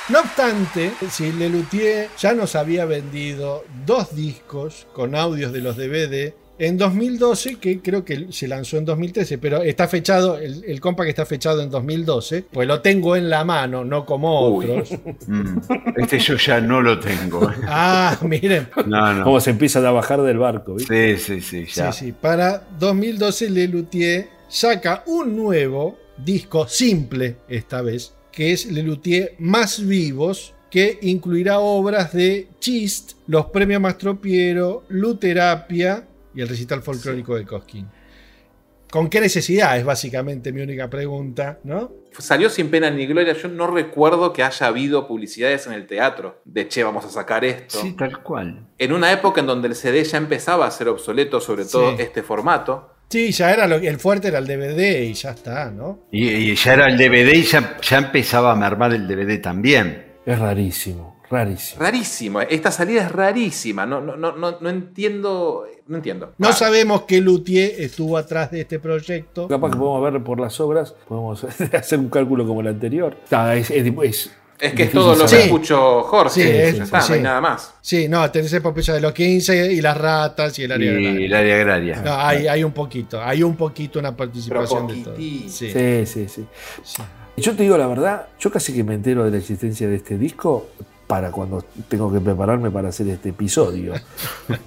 No obstante, si Lelutier ya nos había vendido dos discos con audios de los DVD en 2012, que creo que se lanzó en 2013, pero está fechado, el, el compa que está fechado en 2012, pues lo tengo en la mano, no como Uy. otros. Mm, Este yo ya no lo tengo. Ah, miren. No, no. Cómo se empiezan a bajar del barco, ¿viste? Sí, sí, sí, ya. Sí, sí. Para 2012 Lelutier saca un nuevo disco simple esta vez, que es Lelutier Más Vivos, que incluirá obras de Chist, Los Premios Mastropiero, Luterapia y el recital folclórico de Cosquín. ¿Con qué necesidad? Es básicamente mi única pregunta, ¿no? Salió sin pena ni gloria. Yo no recuerdo que haya habido publicidades en el teatro de che, vamos a sacar esto. Sí, tal cual. En una época en donde el CD ya empezaba a ser obsoleto, sobre todo Sí. este formato. Sí, ya era lo, el fuerte era el DVD y ya está, ¿no? Y, y ya era el DVD y ya, ya empezaba a mermar el DVD también. Es rarísimo, rarísimo. Rarísimo. Esta salida es rarísima. No, no, no, no, no entiendo. No entiendo. No sabemos qué Luthier estuvo atrás de este proyecto. Capaz que podemos ver por las obras, podemos hacer un cálculo como el anterior. Está, es, es- es- Es que es todo lo que escucho Jorge. Sí, ya está, no sí. hay nada más. Sí, no, tenés epopeya de los 15 y las ratas y el área Y agraria. el área agraria. No, hay, hay un poquito, hay un poquito una participación de todo. Sí. Sí, sí, sí. Yo te digo la verdad, yo casi que me entero de la existencia de este disco para cuando tengo que prepararme para hacer este episodio.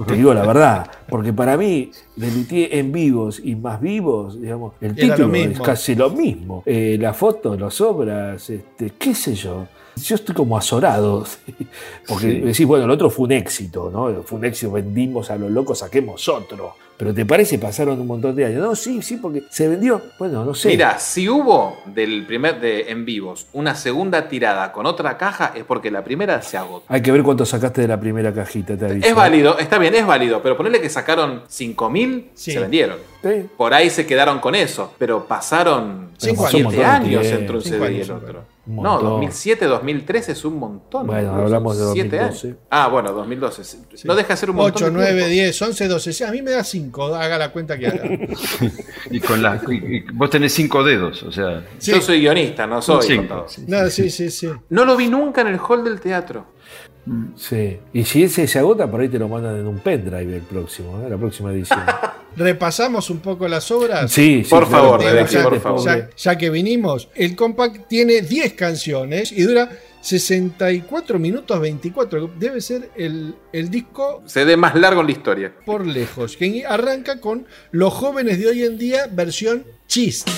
te digo la verdad, porque para mí, de Luthier en vivos y más vivos, digamos, el Era título es casi lo mismo. Eh, la foto, las obras, este, qué sé yo. Yo estoy como azorado, porque Sí. decís, bueno, el otro fue un éxito, ¿no? Fue un éxito, vendimos a lo loco, saquemos otro. Pero ¿te parece? Pasaron un montón de años. No, sí, sí, porque se vendió. Bueno, no sé. Mira, si hubo del primer de en vivos una segunda tirada con otra caja, es porque la primera se agotó. Hay que ver cuánto sacaste de la primera cajita, te aviso. Es válido, está bien, es válido, pero ponerle que sacaron 5.000, se vendieron. Sí. Por ahí se quedaron con eso, pero pasaron Cinco años. 7 Un montón de años entre un CD y el otro. No, montón. 2007, 2013 es un montón. Bueno, boludo, hablamos de son siete 2012. años. Ah, bueno, 2012. No deja de ser un montón 8, de 9, tiempo. 10, 11, 12. Sí, a mí me da 5, haga la cuenta que haga. Y con la, y- y vos tenés cinco dedos, o sea. Sí. Yo soy guionista, no soy Sí. contador. No, sí, sí, sí. No lo vi nunca en el hall del teatro. Sí. Y si ese se agota, por ahí te lo mandan en un pendrive el próximo, ¿eh? la próxima edición. Repasamos un poco las obras. Sí, sí, Por claro, favor, ya por te favor. pongo- Ya, ya que vinimos, el compact tiene 10 canciones y dura 64 minutos 24. Debe ser el, el disco CD más largo en la historia. por lejos, que arranca con Los jóvenes de hoy en día, versión chiste.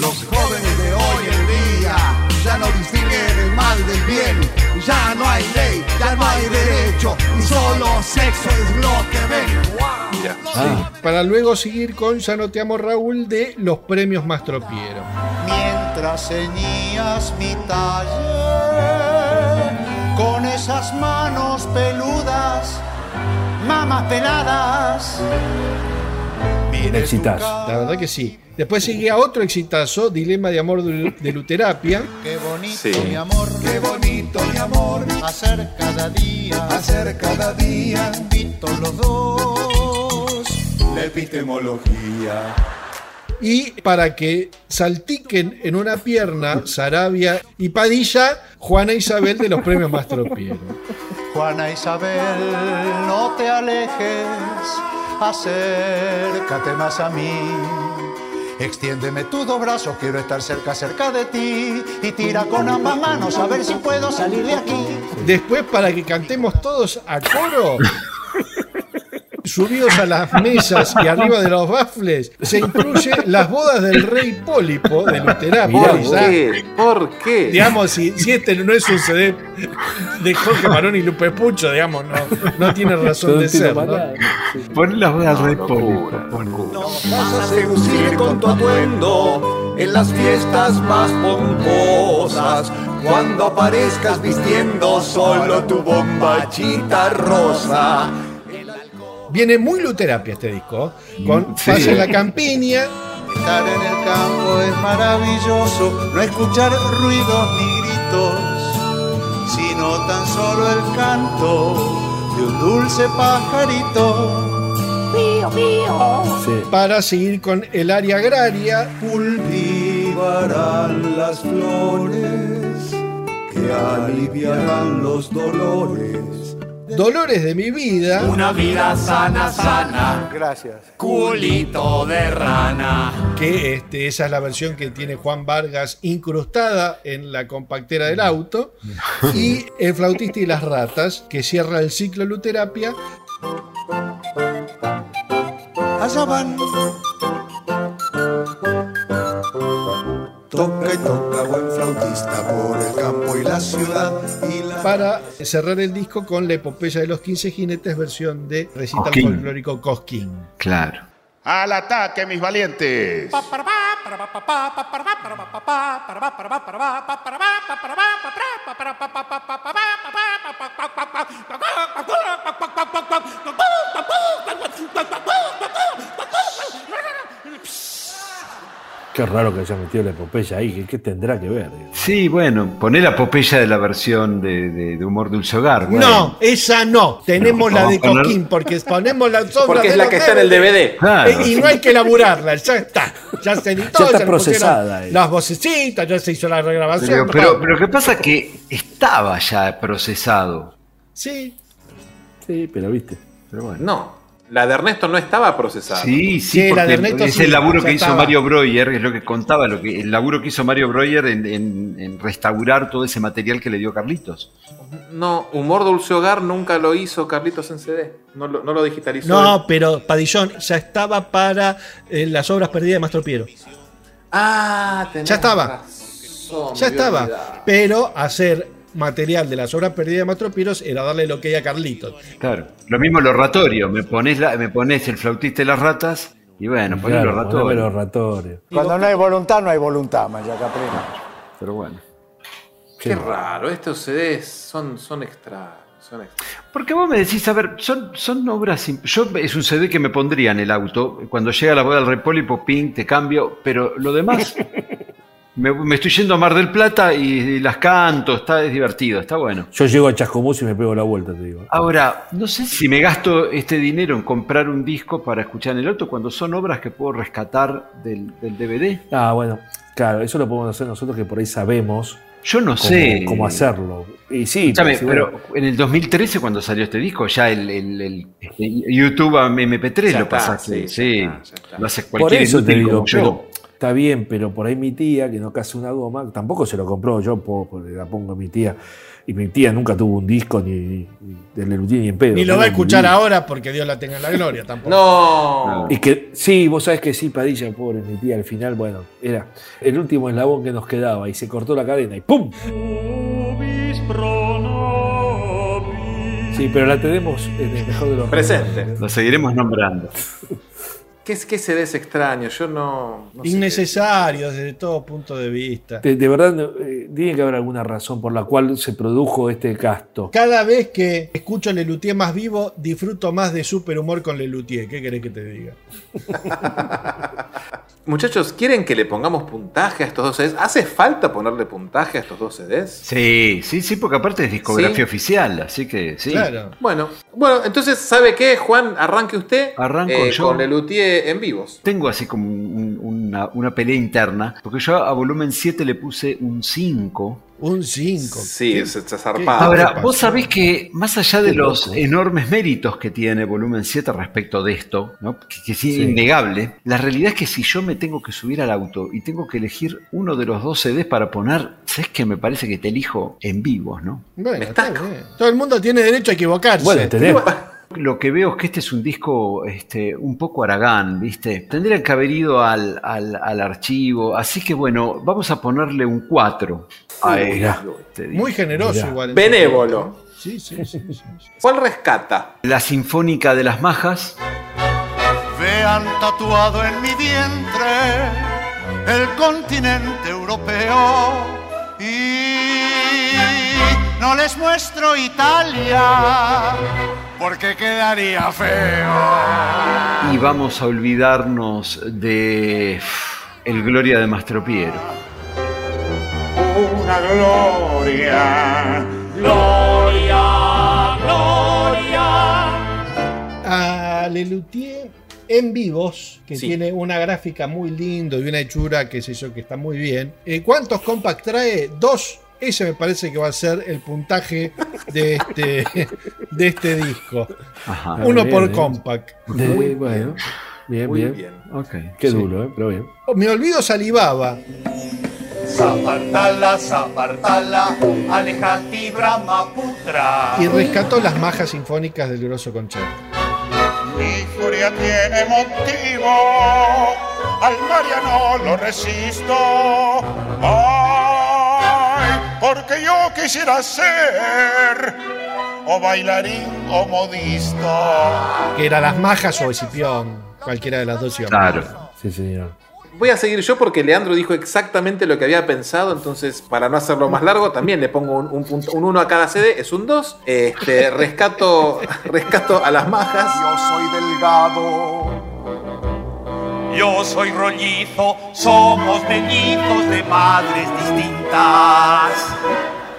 Los jóvenes de hoy en día ya no distinguen el mal del bien. Ya no hay ley, ya no hay derecho, y solo sexo es lo que ven. Mira. Ah, Para luego seguir con Ya no te amo Raúl de los premios Mastropiero. Mientras ceñías mi taller con esas manos peludas, mamas peladas. Un exitazo. La verdad que sí. Después seguía otro exitazo, Dilema de Amor de Luterapia. Qué bonito Sí. mi amor, qué bonito mi amor, hacer cada día, hacer cada día, invito los dos, la epistemología. Y para que saltiquen en una pierna Sarabia y Padilla, Juana Isabel de los premios Mastropiero. Juana Isabel, no te alejes, acércate más a mí. Extiéndeme tus dos brazos, quiero estar cerca, cerca de ti. Y tira con ambas manos a ver si puedo salir de aquí. Después, para que cantemos todos a coro, subidos a las mesas y arriba de los bafles, se incluye las bodas del rey Pólipo de Luterapia. Mirá ¿Por qué? ¿Por qué? Digamos, si, si este no es un CD de Jorge Marón y Lupe Pucho, digamos, no, no tiene razón No de ser. ¿no? Sí. Pon las bodas Rey locura, Pólipo, pon. Vas a seducir con tu atuendo en las fiestas más pomposas. Cuando aparezcas vistiendo solo tu bombachita rosa. Viene muy Luterapia este disco, con Sí. Pasa en la Campiña, Estar en el campo es maravilloso, no escuchar ruidos ni gritos, sino tan solo el canto de un dulce pajarito. Sí. para seguir con el área agraria, Cultivarán las flores que aliviarán los dolores. Dolores de mi vida, Una vida sana, sana, Gracias. culito de rana. que este, esa es la versión que tiene Juan Vargas incrustada en la compactera del auto, y El flautista y las ratas, que cierra el ciclo Luterapia, Allá van. Toca y toca buen flautista por el campo y la ciudad y la para cerrar el disco con la epopeya de los 15 jinetes, versión de recital Cosquín. folclórico Cosquín. Claro. Al ataque, mis valientes. Qué raro que haya metido la epopeya ahí. ¿Qué, qué tendrá que ver? digo? Sí, bueno, poné la epopeya de la versión de, de- de Humor Dulce Hogar. bueno. No, esa no. Tenemos No, la de poner- Coquín porque ponemos la obras Porque es de la que está en el. DVD. Claro. Eh, Y no hay que elaborarla, ya está. Ya se editó, Ya está procesada ahí. Las vocecitas, ya se hizo la regrabación. Pero, pero, pero que pasa que estaba ya procesado. Sí. Sí, pero viste. Pero bueno. No, la de Ernesto no estaba procesada. Sí, sí, Sí, la de porque Ernesto es sí, el laburo que hizo estaba. Mario Breuer, es lo que contaba, lo que, el laburo que hizo Mario Breuer en, en- en restaurar todo ese material que le dio Carlitos. No, Humor Dulce Hogar nunca lo hizo Carlitos en CD. No lo, no lo digitalizó. No, él. pero Padillón ya estaba para eh, las obras perdidas de Mastro Piero. Ah, tenés Ya estaba. razón, Ya estaba. olvidado. Pero hacer material de las obras perdidas de Mastro Piero era darle lo que hay a Carlitos. Claro. Lo mismo el oratorio, me pones, la- me pones el flautista y las ratas, y bueno, pones el Claro, los oratorios. Cuando no hay voluntad, no hay voluntad, Maya Caprina. Pero bueno. Qué raro, estos CDs son, son extraños. Porque vos me decís, a ver, son, son obras. Yo es un CD que me pondría en el auto. Cuando llega la boda del Repólipo, ping, te cambio. Pero lo demás. me, me estoy yendo a Mar del Plata y, y las canto. Está, es divertido, está bueno. Yo llego a Chascomús y me pego la vuelta, te digo. Ahora, no sé si me gasto este dinero en comprar un disco para escuchar en el auto cuando son obras que puedo rescatar del, del DVD. Ah, bueno, claro, eso lo podemos hacer nosotros que por ahí sabemos Yo no cómo, sé. cómo hacerlo. Y sí, Escúchame, sí, pero bueno. en el 2013 cuando salió este disco, ya el, el- el- YouTube a MP3 Ya lo está, pasaste. sí, Sí, ya está, ya está. lo hace por cualquier eso te digo, como yo. pero está bien, pero por ahí mi tía, que no casa una goma, tampoco se lo compró yo, po- porque la pongo a mi tía. Y mi tía nunca tuvo un disco ni, ni de Lelutier ni en pedo. Ni lo va a escuchar ahora porque Dios la tenga en la gloria tampoco. No. Y que sí, vos sabés que sí, Padilla, pobre mi tía, al final, bueno, era el último eslabón que nos quedaba y se cortó la cadena y ¡pum! Sí, pero la tenemos en el mejor de los Presente. Lo seguiremos nombrando. ¿Qué, es- qué CDs extraños? Yo no. no sé. Innecesario desde todo punto de vista. De, de verdad, eh, tiene que haber alguna razón por la cual se produjo este gasto. Cada vez que escucho Lelutier más vivo, disfruto más de superhumor con Lelutier. ¿Qué querés que te diga? Muchachos, ¿quieren que le pongamos puntaje a estos dos CDs? ¿Hace falta ponerle puntaje a estos dos CDs? Sí, sí, sí, porque aparte es discografía ¿Sí? oficial, así que sí. Claro. Bueno, bueno, entonces, ¿sabe qué, Juan? Arranque usted Arranco eh, yo. con Lelutier en vivos. Tengo así como un- una, una pelea interna, porque yo a volumen 7 le puse un 5. Un 5. Sí, se, se zarpado. Ahora, vos sabés que más allá de Qué los loco. enormes méritos que tiene volumen 7 respecto de esto, ¿no? que, que es Sí. innegable, la realidad es que si yo me tengo que subir al auto y tengo que elegir uno de los dos CDs para poner, ¿sabés que me parece que te elijo en vivos, no? Bueno, Me está está- bien. Todo el mundo tiene derecho a equivocarse. Bueno, tenés. Lo que veo es que este es un disco este, un poco aragán, ¿viste? Tendrían que haber ido al, al- al archivo, así que bueno, vamos a ponerle un 4 a mirá. este disco. Muy generoso Mirá. igual. en Benévolo. Sí, sí, sí. sí, sí. ¿Cuál rescata? La Sinfónica de las Majas, Vean tatuado en mi vientre el continente europeo y no les muestro Italia porque quedaría feo. y vamos a olvidarnos de El Gloria de Mastropiero. Una gloria, Gloria, gloria. A Lelutier en vivos, que Sí. tiene una gráfica muy lindo y una hechura, qué sé yo, que está muy bien. Eh, ¿Cuántos compact trae? Dos. Ese me parece que va a ser el puntaje de este, de este disco. Ajá. Uno bien, por bien. compact. De- bueno, bien, Muy bien. bien. Ok. Qué Sí. duro, ¿eh? Pero bien. Oh, Me olvido salivaba. Zapartala, zapartala, alejati Brahmaputra. Y rescató las majas sinfónicas del grosso concerto. mi furia tiene motivo, al Mariano lo resisto. Ay, porque yo quisiera ser o bailarín o modisto. Que era las majas o Escipión. cualquiera de las dos iba Claro. Sí, señor. Voy a seguir yo porque Leandro dijo exactamente lo que había pensado, entonces para no hacerlo más largo también le pongo un, un punto, un 1 a cada CD, es un 2. Este, rescato, rescato a las majas. Yo soy delgado. Yo soy rollizo, somos mellizos de madres distintas.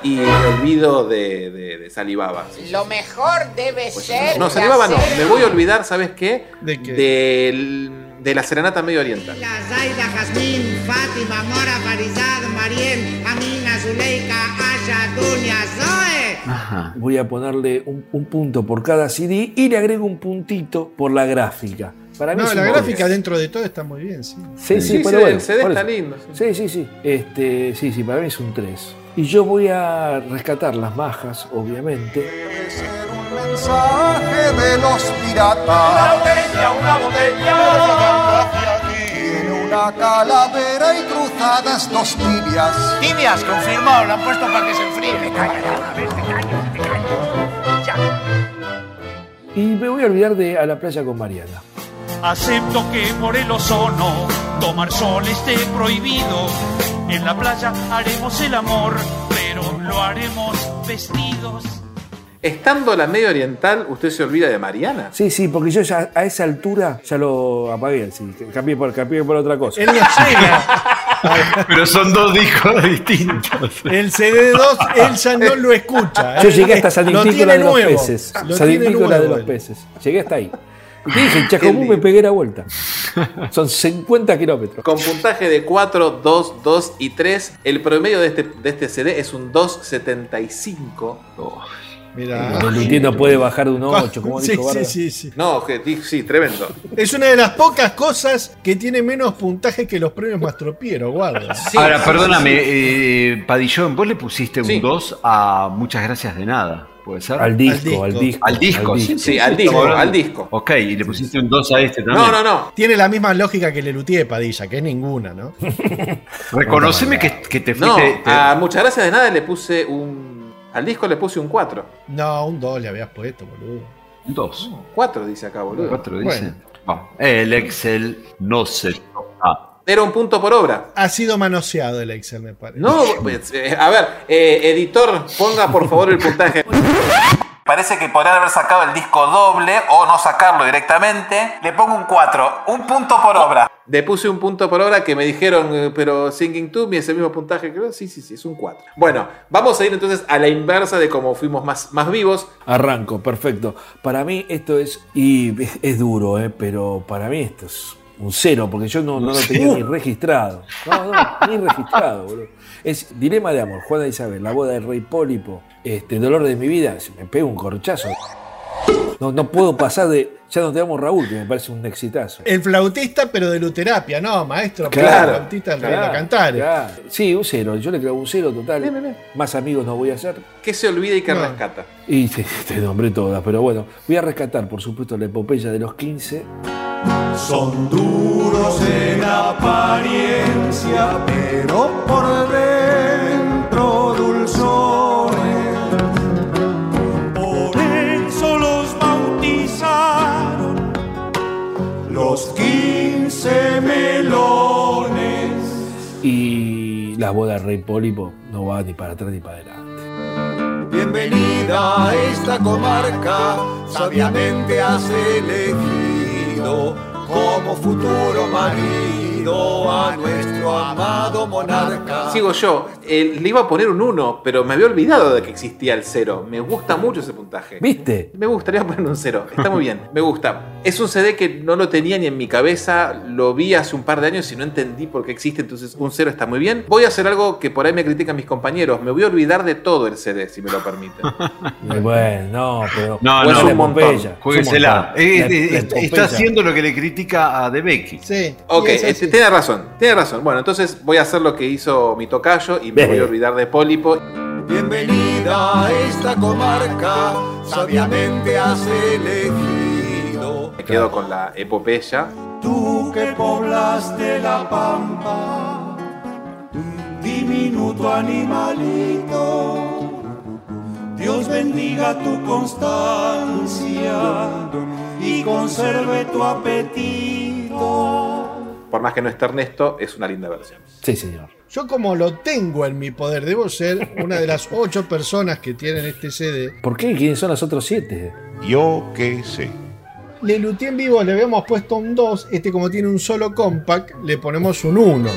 Y me olvido de, de, de Salivaba. Lo mejor debe ser. No, Salivaba no, me voy a olvidar, ¿sabes qué? ¿De qué? Del- de la Serenata Medio Oriental. Zaida, Jazmín, Fátima, Mora, Farizad, Mariel, Amina, Zuleika, Aya, Dunia, Zoe. Ajá. Voy a ponerle un, un punto por cada CD y le agrego un puntito por la gráfica. Para mí No, es la gráfica dentro de todo está muy bien, sí. Sí, sí, Sí, pero sí, bueno, el CD por está lindo, Sí, sí, sí. Este, sí, sí, para mí es un 3. Y yo voy a rescatar las majas, obviamente. Debe ser un mensaje de los Una piratas. botella, una botella. Tiene una calavera y cruzadas dos tibias. Tibias, confirmado, lo han puesto para que se enfríe. Me calla, a ver, te callo, te. Ya. Y me voy a olvidar de A la playa con Mariana. Acepto que por el ozono tomar sol esté prohibido. En la playa haremos el amor, pero lo haremos vestidos. Estando la Medio Oriental, ¿usted se olvida de Mariana? Sí, sí, porque yo ya a esa altura ya lo apagué, sí, cambié por, cambié por otra cosa. Él no llega. Pero son dos discos distintos. El CD2 él ya no lo escucha. Yo ¿eh? llegué hasta San Nicolás de los peces. Lo San Nicolás de los peces. Llegué hasta ahí. Dije, en Chacomú me pegué la vuelta. Son 50 kilómetros. Con puntaje de 4, 2, 2 y 3, el promedio de este, de este CD es un 2.75. Mirá. El Lutier no puede bajar de un 8, como Sí, dijo sí, sí, sí. No, sí, tremendo. Es una de las pocas cosas que tiene menos puntaje que los premios Mastropiero, guarda. Ahora, perdóname, eh, Padillón, vos le pusiste un Sí. 2 a Muchas Gracias de Nada, ¿puede ser? Al disco, al disco. Al disco, al sí, disco. Sí, al disco, al disco. Ok, y le pusiste un 2 a este también. No, no, no. Tiene la misma lógica que el Lelutier Padilla, que es ninguna, ¿no? Reconoceme que, que te No, fuiste. te- a muchas gracias de nada le puse un. Al disco le puse un 4. No, un 2 le habías puesto, boludo. Un 2. 4 dice acá, boludo. 4 dice. Va. El Excel no se toca. Era un punto por obra. Ha sido manoseado el Excel, me parece. No, pues, eh, a ver, eh, editor, ponga por favor el puntaje. Parece que podrían haber sacado el disco doble o no sacarlo directamente. Le pongo un 4, un punto por obra. Le puse un punto por obra que me dijeron, eh, pero Singing To Me es el mismo puntaje, creo. Sí, sí, sí, es un 4. Bueno, vamos a ir entonces a la inversa de cómo fuimos más, más vivos. Arranco, perfecto. Para mí esto es, y es, es duro, ¿eh? pero para mí esto es un cero, porque yo no, no lo tenía ni registrado. No, no, ni registrado, boludo. Es Dilema de Amor, Juana Isabel, La boda del rey Pólipo, este, Dolor de mi vida, se me pega un corchazo. No, no puedo pasar de, ya no te amo Raúl, que me parece un exitazo. El flautista, pero de luterapia, no, maestro. Claro, el flautista del claro, Cantares. claro. Sí, un cero, yo le creo un cero total. Bien, bien, bien. Más amigos no voy a hacer. ¿Qué se olvida y qué No. rescata? Y te, te nombré todas, pero bueno, voy a rescatar, por supuesto, la epopeya de los 15. Son en apariencia, pero por dentro dulzones. Por eso los bautizaron. Los quince melones. Y la boda del rey Pólipo no va ni para atrás ni para adelante. Bienvenida a esta comarca, sabiamente has elegido como futuro marido a nuestro amado monarca. Sigo yo. Eh, le iba a poner un 1, pero me había olvidado de que existía el 0. Me gusta mucho ese puntaje. ¿Viste? Me gustaría poner un 0. Está muy bien. Me gusta. Es un CD que no lo tenía ni en mi cabeza. Lo vi hace un par de años y no entendí por qué existe. Entonces, un 0 está muy bien. Voy a hacer algo que por ahí me critican mis compañeros. Me voy a olvidar de todo el CD, si me lo permiten. Y bueno, no, pero. No, es no, un montón. epopeya, es un Jueguesela. montón. Eh, La- eh, la está haciendo lo que le critica a De Becky. Sí. Ok, este, tiene razón. Tiene razón. Bueno, entonces voy a hacer lo que hizo mi tocayo y me Bien. voy a olvidar de Pólipo. Bienvenida a esta comarca, sabiamente has elegido. Me quedo con la epopeya. Tú que poblaste la pampa, diminuto animalito, Dios bendiga tu constancia y conserve tu apetito. Por más que no esté Ernesto, es una linda versión. Sí, señor. Yo como lo tengo en mi poder, debo ser una de las ocho personas que tienen este CD. ¿Por qué? ¿Quiénes son las otros siete? Yo qué sé. Le Lutí en vivo le habíamos puesto un 2, este como tiene un solo compact, le ponemos un 1.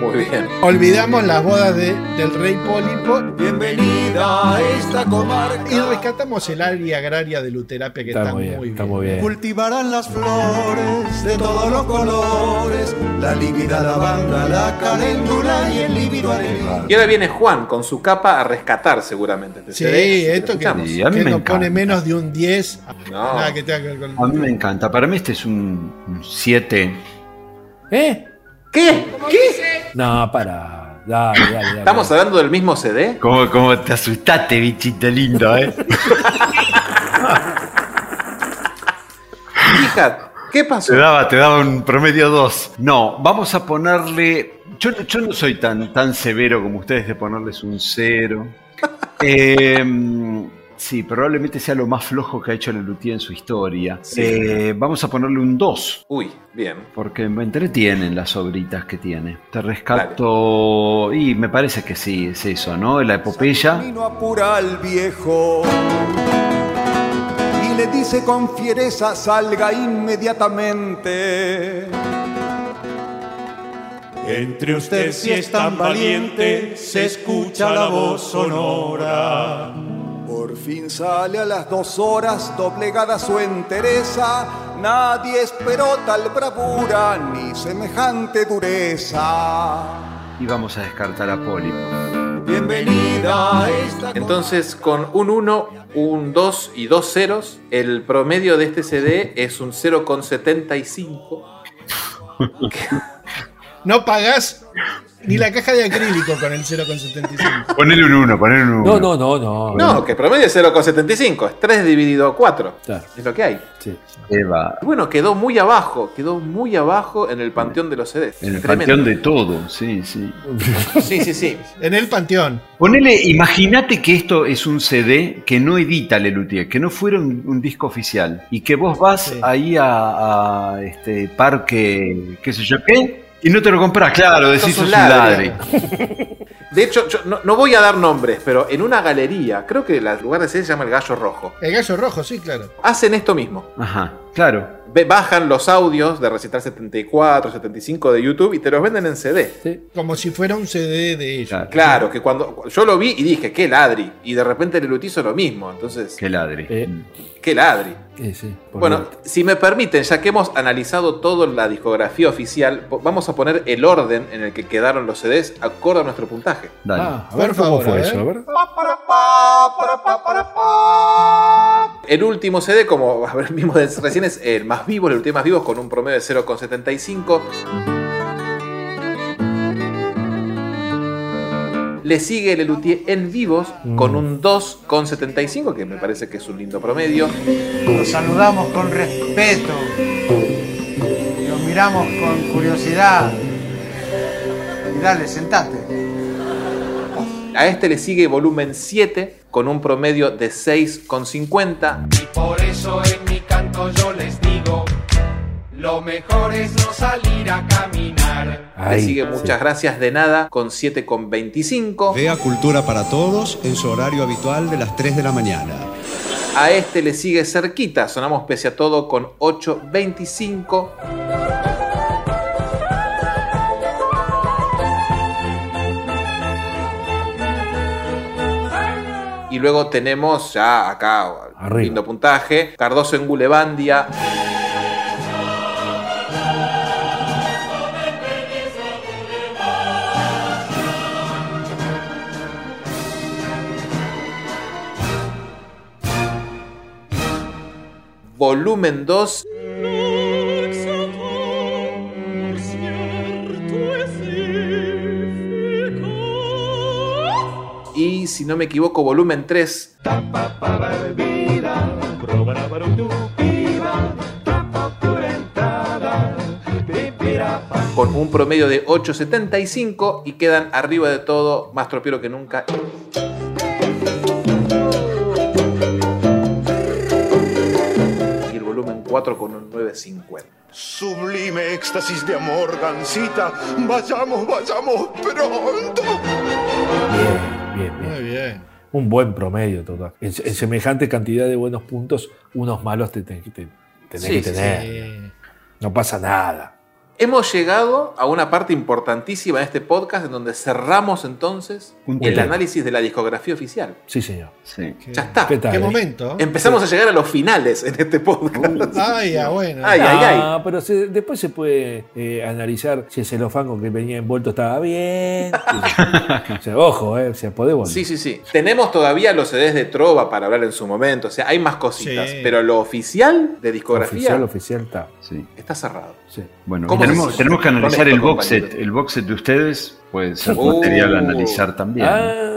Muy bien. Olvidamos las bodas de- del rey Pólipo Bienvenida a esta comarca. y rescatamos el área agraria de Luterapia que está, Está muy bien, está muy bien. Cultivarán las flores de todos los colores, la lívida lavanda, la caléndula y el lívido arelí. Y ahora viene Juan con su capa a rescatar seguramente. este Sí, CD. esto que, Escuchamos. Sí, a mí que me no encanta. pone menos de un 10. No. Nada que tenga que ver con A mí me encanta. Para mí este es un 7. ¿Eh? ¿Qué? ¿Qué? No, para. Dale, dale, dale. ¿Estamos hablando del mismo CD? ¿Cómo, cómo te asustaste, bichito lindo, eh? Hija, ¿qué pasó? Te daba, te daba un promedio 2. No, vamos a ponerle. Yo, no- yo no soy tan, tan severo como ustedes de ponerles un 0. sí, probablemente sea lo más flojo que ha hecho Lelutier en su historia. Sí. Eh, vamos a ponerle un 2. Uy, bien. Porque me entretienen las obritas que tiene. Te rescato. Y me parece que sí, es eso, ¿no? La epopeya. Vino apura al viejo y le dice con fiereza salga inmediatamente. Entre usted si es tan valiente, se escucha la voz sonora. Por fin sale a las dos horas doblegada su entereza. Nadie esperó tal bravura ni semejante dureza. Y vamos a descartar a Poli. Bienvenida a esta Entonces, con un 1, un 2 y dos ceros, el promedio de este CD es un 0,75. No pagás ni la caja de acrílico con el 0,75. Ponele un 1, ponele un 1. No, no, no, no. No, que promedio es 0,75. Es 3 dividido 4. Claro. Es lo que hay. Sí. Eva. Y bueno, quedó muy abajo. Quedó muy abajo en el panteón de los CDs. En el Tremendo. panteón de todo, sí, sí. Sí, sí, sí. En el panteón. Ponele, imagínate que esto es un CD que no edita Lelutier, que no fuera un, un disco oficial y que vos vas ahí a, a este parque, qué sé yo qué, y no te lo compras, claro, decís Sos un ladre. De hecho, yo no, no voy a dar nombres, pero en una galería, creo que el lugar de se llama El Gallo Rojo, El gallo rojo, sí, claro. hacen esto mismo. Ajá, claro. Bajan los audios de Recital 74, 75 de YouTube y te los venden en CD. Como si fuera un CD de ellos. Claro, que cuando yo lo vi y dije, qué ladri. Y de repente el hizo lo mismo. Entonces, Qué ladre. Eh, qué ladri. eh, sí, Bueno, si me permiten, ya que hemos analizado toda la discografía oficial, vamos a poner el orden en el que quedaron los CDs acorde a nuestro puntaje. Dale. Ah, a ver Por cómo favor, fue eso, a ver. ver. El último CD, como vimos de- recién, es el más vivo, el último más vivo, con un promedio de 0,75. Le sigue el Lelutier en vivos con un 2,75, que me parece que es un lindo promedio. Los saludamos con respeto. Los miramos con curiosidad. Y dale, sentate. A este le sigue volumen 7 con un promedio de 6,50. Y por eso en mi canto yo les digo, lo mejor es no salir a caminar. Le sigue sí. muchas gracias de nada con 7,25. Vea Cultura para Todos en su horario habitual de las 3 de la mañana. A este le sigue cerquita, sonamos pese a todo con 8.25. Y luego tenemos ya acá, Arriba. lindo puntaje, Cardoso en Gulebandia. Volumen 2 y si no me equivoco volumen 3 con un promedio de 8.75 y quedan arriba de todo más tropiero que nunca. Y el volumen 4 con un 1950. Sublime éxtasis de amor, Gansita. Vayamos, vayamos pronto. Bien, bien, bien. Muy bien. Un buen promedio total. En, en semejante cantidad de buenos puntos, unos malos te tenés que, te- tenés Sí, que sí, tener. No pasa nada. Hemos llegado a una parte importantísima de este podcast en donde cerramos entonces el análisis de la discografía oficial. Sí, señor. Ya está. ¿Qué tal? Qué momento. Empezamos a llegar a los finales en este podcast. Ay, ah, bueno. Ay, ay, ay. Ah, pero se- después se puede eh, analizar si el celofán con que venía envuelto estaba bien. O sea, ojo, eh, o sea, podemos. Sí, sí, sí. Tenemos todavía los CDs de Trova para hablar en su momento. O sea, hay más cositas. Sí. Pero lo oficial de discografía Oficial, oficial está. Sí. está cerrado. Sí. Bueno, ¿Cómo tenemos, tenemos que analizar el box set. El box set de ustedes puede ser Uh. material a analizar también. Ah,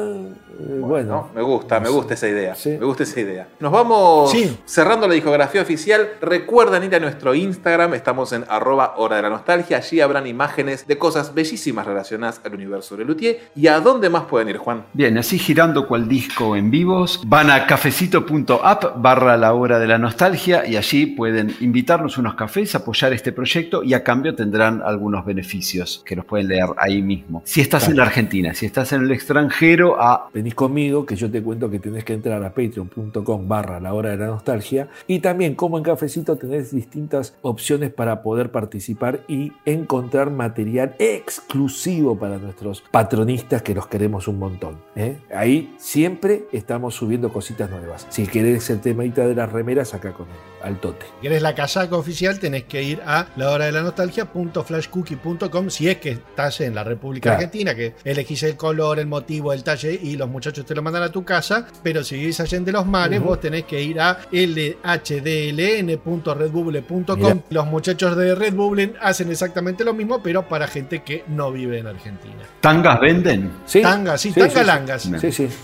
bueno. Me gusta, me gusta esa idea. Me gusta esa idea. Nos vamos cerrando la discografía oficial. Recuerden ir a nuestro Instagram, estamos en arroba hora de la nostalgia. Allí habrán imágenes de cosas bellísimas relacionadas al universo de Luthier. ¿Y a dónde más pueden ir, Juan? Bien, así girando cual disco en vivos, van a cafecito.app barra la hora de la nostalgia y allí pueden invitarnos unos cafés, apoyar este proyecto y a cambio tendrán algunos beneficios que los pueden leer ahí mismo. Si estás en la Argentina, si estás en el extranjero, a... Venís conmigo que yo te cuento que tenés que entrar a patreon.com barra la hora de la nostalgia y también como en Cafecito tenés distintas opciones para poder participar y encontrar material exclusivo para nuestros patronistas que los queremos un montón. ¿eh? Ahí siempre estamos subiendo cositas nuevas. Si querés el temadita de las remeras, acá con él, al tote. Si querés la casaca oficial, tenés que ir a la hora de la nostalgia.flashcookie.com si es que estás en la República Claro. Argentina, que elegís el color, el motivo, el talle y los muchachos te lo mandan a tu casa. Pero si vivís allá en de los mares, vos tenés que ir a lhdln.redbubble.com. Los muchachos de Redbubble hacen exactamente lo mismo, pero para gente que no vive en Argentina. ¿Tangas venden? Tanga, sí, tangalangas. Sí, sí.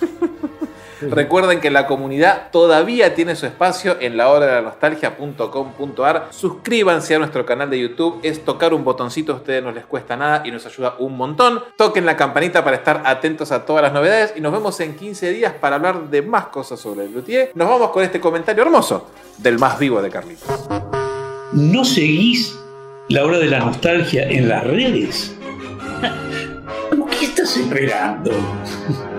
Recuerden que la comunidad todavía tiene su espacio en la hora de la nostalgia.com.ar. Suscríbanse a nuestro canal de YouTube. Es tocar un botoncito, a ustedes no les cuesta nada y nos ayuda un montón. Toquen la campanita para estar atentos a todas las novedades y nos vemos en 15 días para hablar de más cosas sobre el luthier. Nos vamos con este comentario hermoso del más vivo de Carlitos. ¿No seguís la hora de la nostalgia en las redes? ¿Qué estás esperando?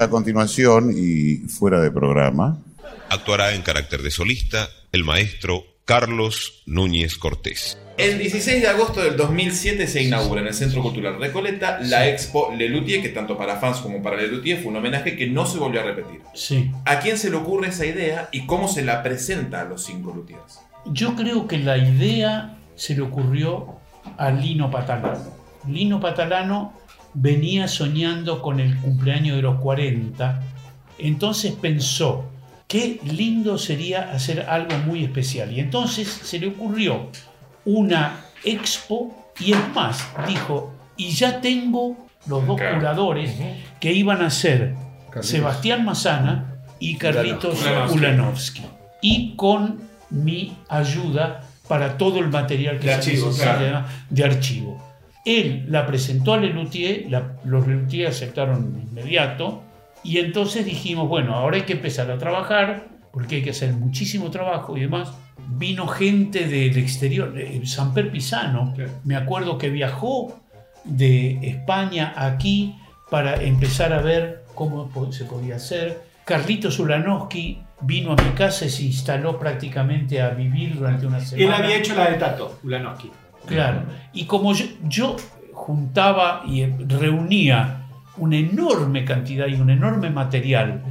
A continuación y fuera de programa, Actuará en carácter de solista el maestro Carlos Núñez Cortés. El 16 de agosto del 2007 se inaugura en el Centro Cultural Recoleta la Expo Lelutier, que tanto para fans como para Lelutier fue un homenaje que no se volvió a repetir. Sí. ¿A quién se le ocurre esa idea y cómo se la presenta a los cinco luthiers? Yo creo que la idea se le ocurrió a Lino Patalano. Lino Patalano venía soñando con el cumpleaños de los 40, entonces pensó, qué lindo sería hacer algo muy especial. Y entonces se le ocurrió una expo y es más, dijo, y ya tengo los dos Claro. curadores que iban a ser Carlitos. Sebastián Mazana y Carlitos Ulanovsky. Ulanovsky. Y con mi ayuda para todo el material que De se archivo, necesita claro. de archivo. Él la presentó a Lelutier, la- los Lelutier aceptaron de inmediato, y entonces dijimos, bueno, ahora hay que empezar a trabajar, porque hay que hacer muchísimo trabajo y demás. Vino gente del exterior, Samper Pisano, me acuerdo que viajó de España aquí para empezar a ver cómo se podía hacer. Carlitos Ulanowski vino a mi casa y se instaló prácticamente a vivir durante una semana. Él había hecho la de Tato, Ulanowski. Claro. Y como yo, yo juntaba y reunía una enorme cantidad y un enorme material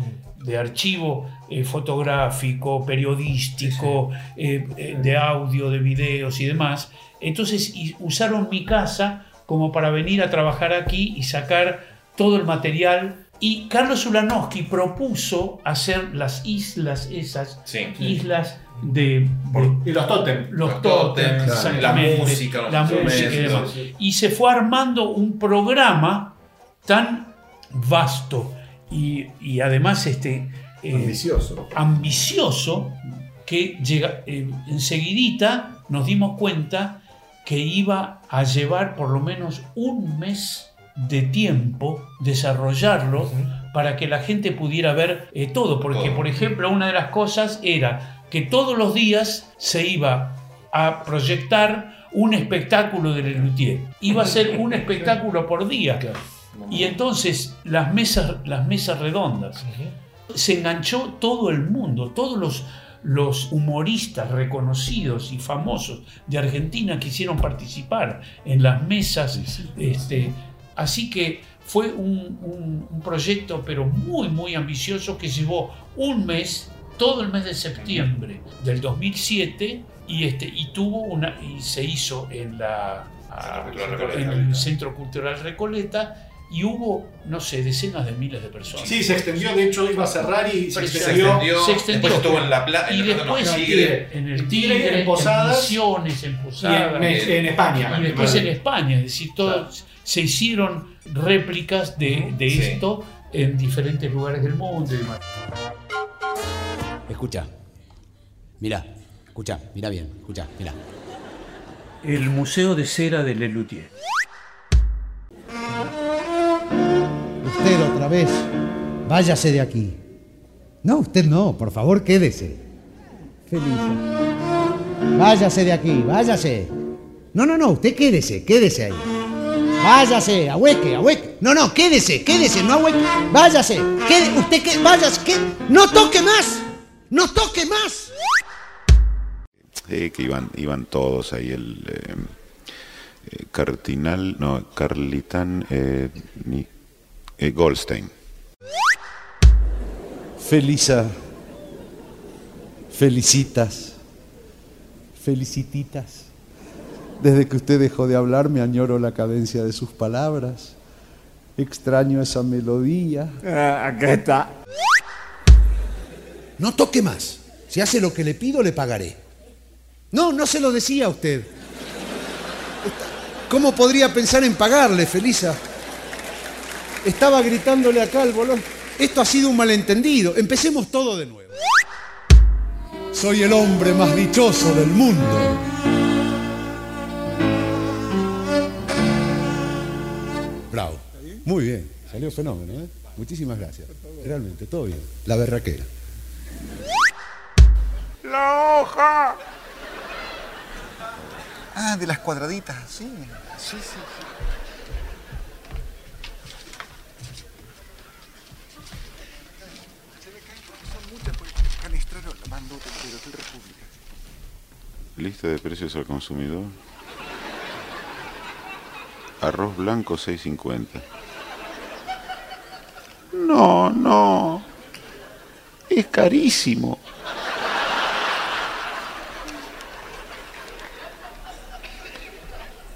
de archivo eh, fotográfico, periodístico, eh, eh, de audio, de videos y demás, entonces y- usaron mi casa como para venir a trabajar aquí y sacar todo el material. Y Carlos Ulanowski propuso hacer las islas esas, islas de, de- Y los tótem. los Los la música, los la música y demás. sí, sí. Y se fue armando un programa tan vasto y, y además este, eh, Ambicioso. ambicioso que llega, eh, enseguidita nos dimos cuenta que iba a llevar por lo menos un mes de tiempo desarrollarlo para que la gente pudiera ver eh, todo, porque por ejemplo una de las cosas era que todos los días se iba a proyectar un espectáculo de Lelutier. Iba a ser un espectáculo por día. Y entonces las mesas, las mesas redondas, se enganchó todo el mundo, todos los, los humoristas reconocidos y famosos de Argentina quisieron participar en las mesas. Este, así que fue un, un- un proyecto pero muy muy ambicioso que llevó un mes, todo el mes de septiembre del 2007 y, este, y tuvo una y se hizo en la en el Centro Cultural Recoleta y hubo, no sé, decenas de miles de personas. Sí, se extendió, de hecho iba a cerrar y se Se extendió. se extendió. después estuvo en la pla- y en- después en Tigre. en el En Tigre, Tigre, en Posadas, Misiones, en Posadas. en- en España. Y después en España. Es decir, todos se hicieron réplicas de, de Sí. esto en diferentes lugares del mundo y demás. Escucha. Mirá, escucha, mira bien, escucha, mira. El Museo de Cera de Lelutier. Vez. Váyase de aquí. No, usted no, por favor, quédese. Felisa. Váyase de aquí, váyase. No, no, no, usted quédese, quédese ahí. Váyase, ahueque, ahueque. No, no, quédese, quédese, no ahueque. Váyase, quede, usted que, váyase, que, no toque más, no toque más. Que iban, iban todos ahí, el eh, eh, Cardinal, no, Carlitan eh, ni- eh, Goldstein. Felisa. Felicitas. Felicititas. Desde que usted dejó de hablar me añoro la cadencia de sus palabras. Extraño esa melodía. acá está. No toque más. Si hace lo que le pido, le pagaré. No, no se lo decía a usted. ¿Cómo podría pensar en pagarle, Felisa? Estaba gritándole acá al bolón. Esto ha sido un malentendido. Empecemos todo de nuevo. Soy el hombre más dichoso del mundo. Bravo. Muy bien. Salió fenómeno, ¿eh? Muchísimas gracias. Realmente, todo bien. La berraquera. La hoja. Ah, de las cuadraditas, sí. Sí, sí, sí. Lista de precios al consumidor. Arroz blanco 6.50. No, no. Es carísimo.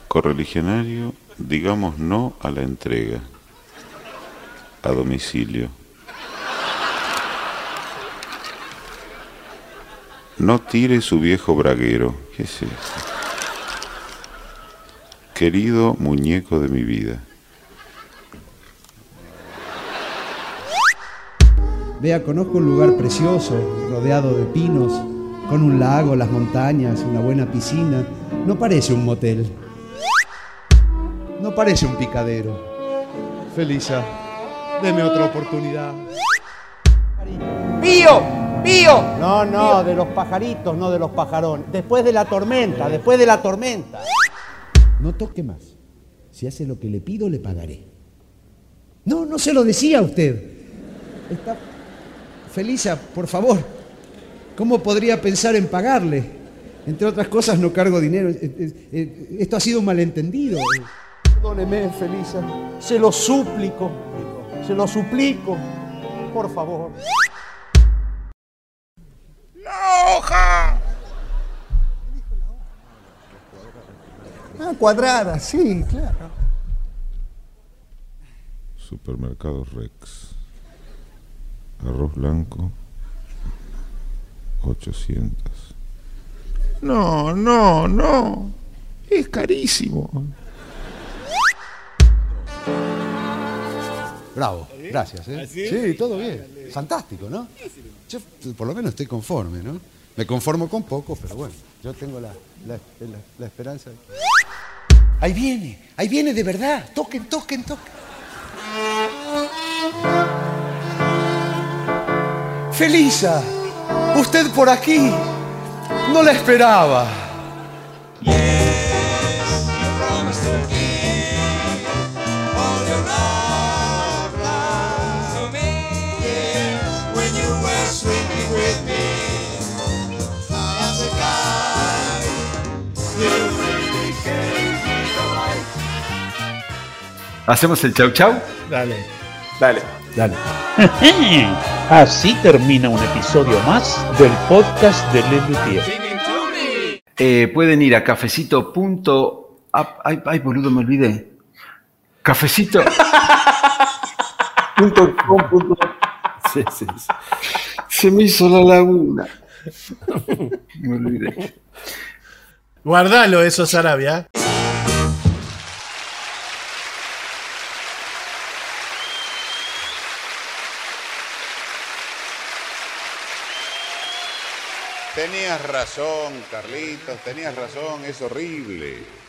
Correligionario, digamos no a la entrega. A domicilio. No tire su viejo braguero. ¿Qué es eso? Querido muñeco de mi vida. Vea, conozco un lugar precioso, rodeado de pinos, con un lago, las montañas, una buena piscina. No parece un motel. No parece un picadero. Felisa, deme otra oportunidad. ¡Pío! ¡Pío! No, no, de los pajaritos, no de los pajarones. Después de la tormenta, después de la tormenta. No toque más. Si hace lo que le pido, le pagaré. No, no se lo decía a usted. Está... Felisa, por favor, ¿cómo podría pensar en pagarle? Entre otras cosas, no cargo dinero. Eh, eh, eh, Esto ha sido un malentendido. Perdóneme, Felisa. Se lo suplico. Se lo suplico. Por favor. Ah, cuadrada, sí, claro. Supermercado Rex. Arroz blanco 800. No, no, no. Es carísimo. Bravo, gracias. ¿eh? ¿Ah, sí? Sí, todo bien. Fantástico, ¿no? Yo por lo menos estoy conforme, ¿no? Me conformo con poco, pero bueno, yo tengo la, la- la- la esperanza. de- Ahí viene, ahí viene de verdad. Toquen, toquen, toquen. Felisa, usted por aquí no la esperaba. ¿Hacemos el chau chau? Dale. Dale. Dale. Así termina un episodio más del podcast de Lelutier. Eh, pueden ir a cafecito. punto- Ay, ay, boludo, me olvidé. Cafecito. punto com punto- Sí, sí, sí. Se me hizo la laguna. Me olvidé. Guardalo eso, Sarabia. Tenías razón, Carlitos, tenías razón, es horrible.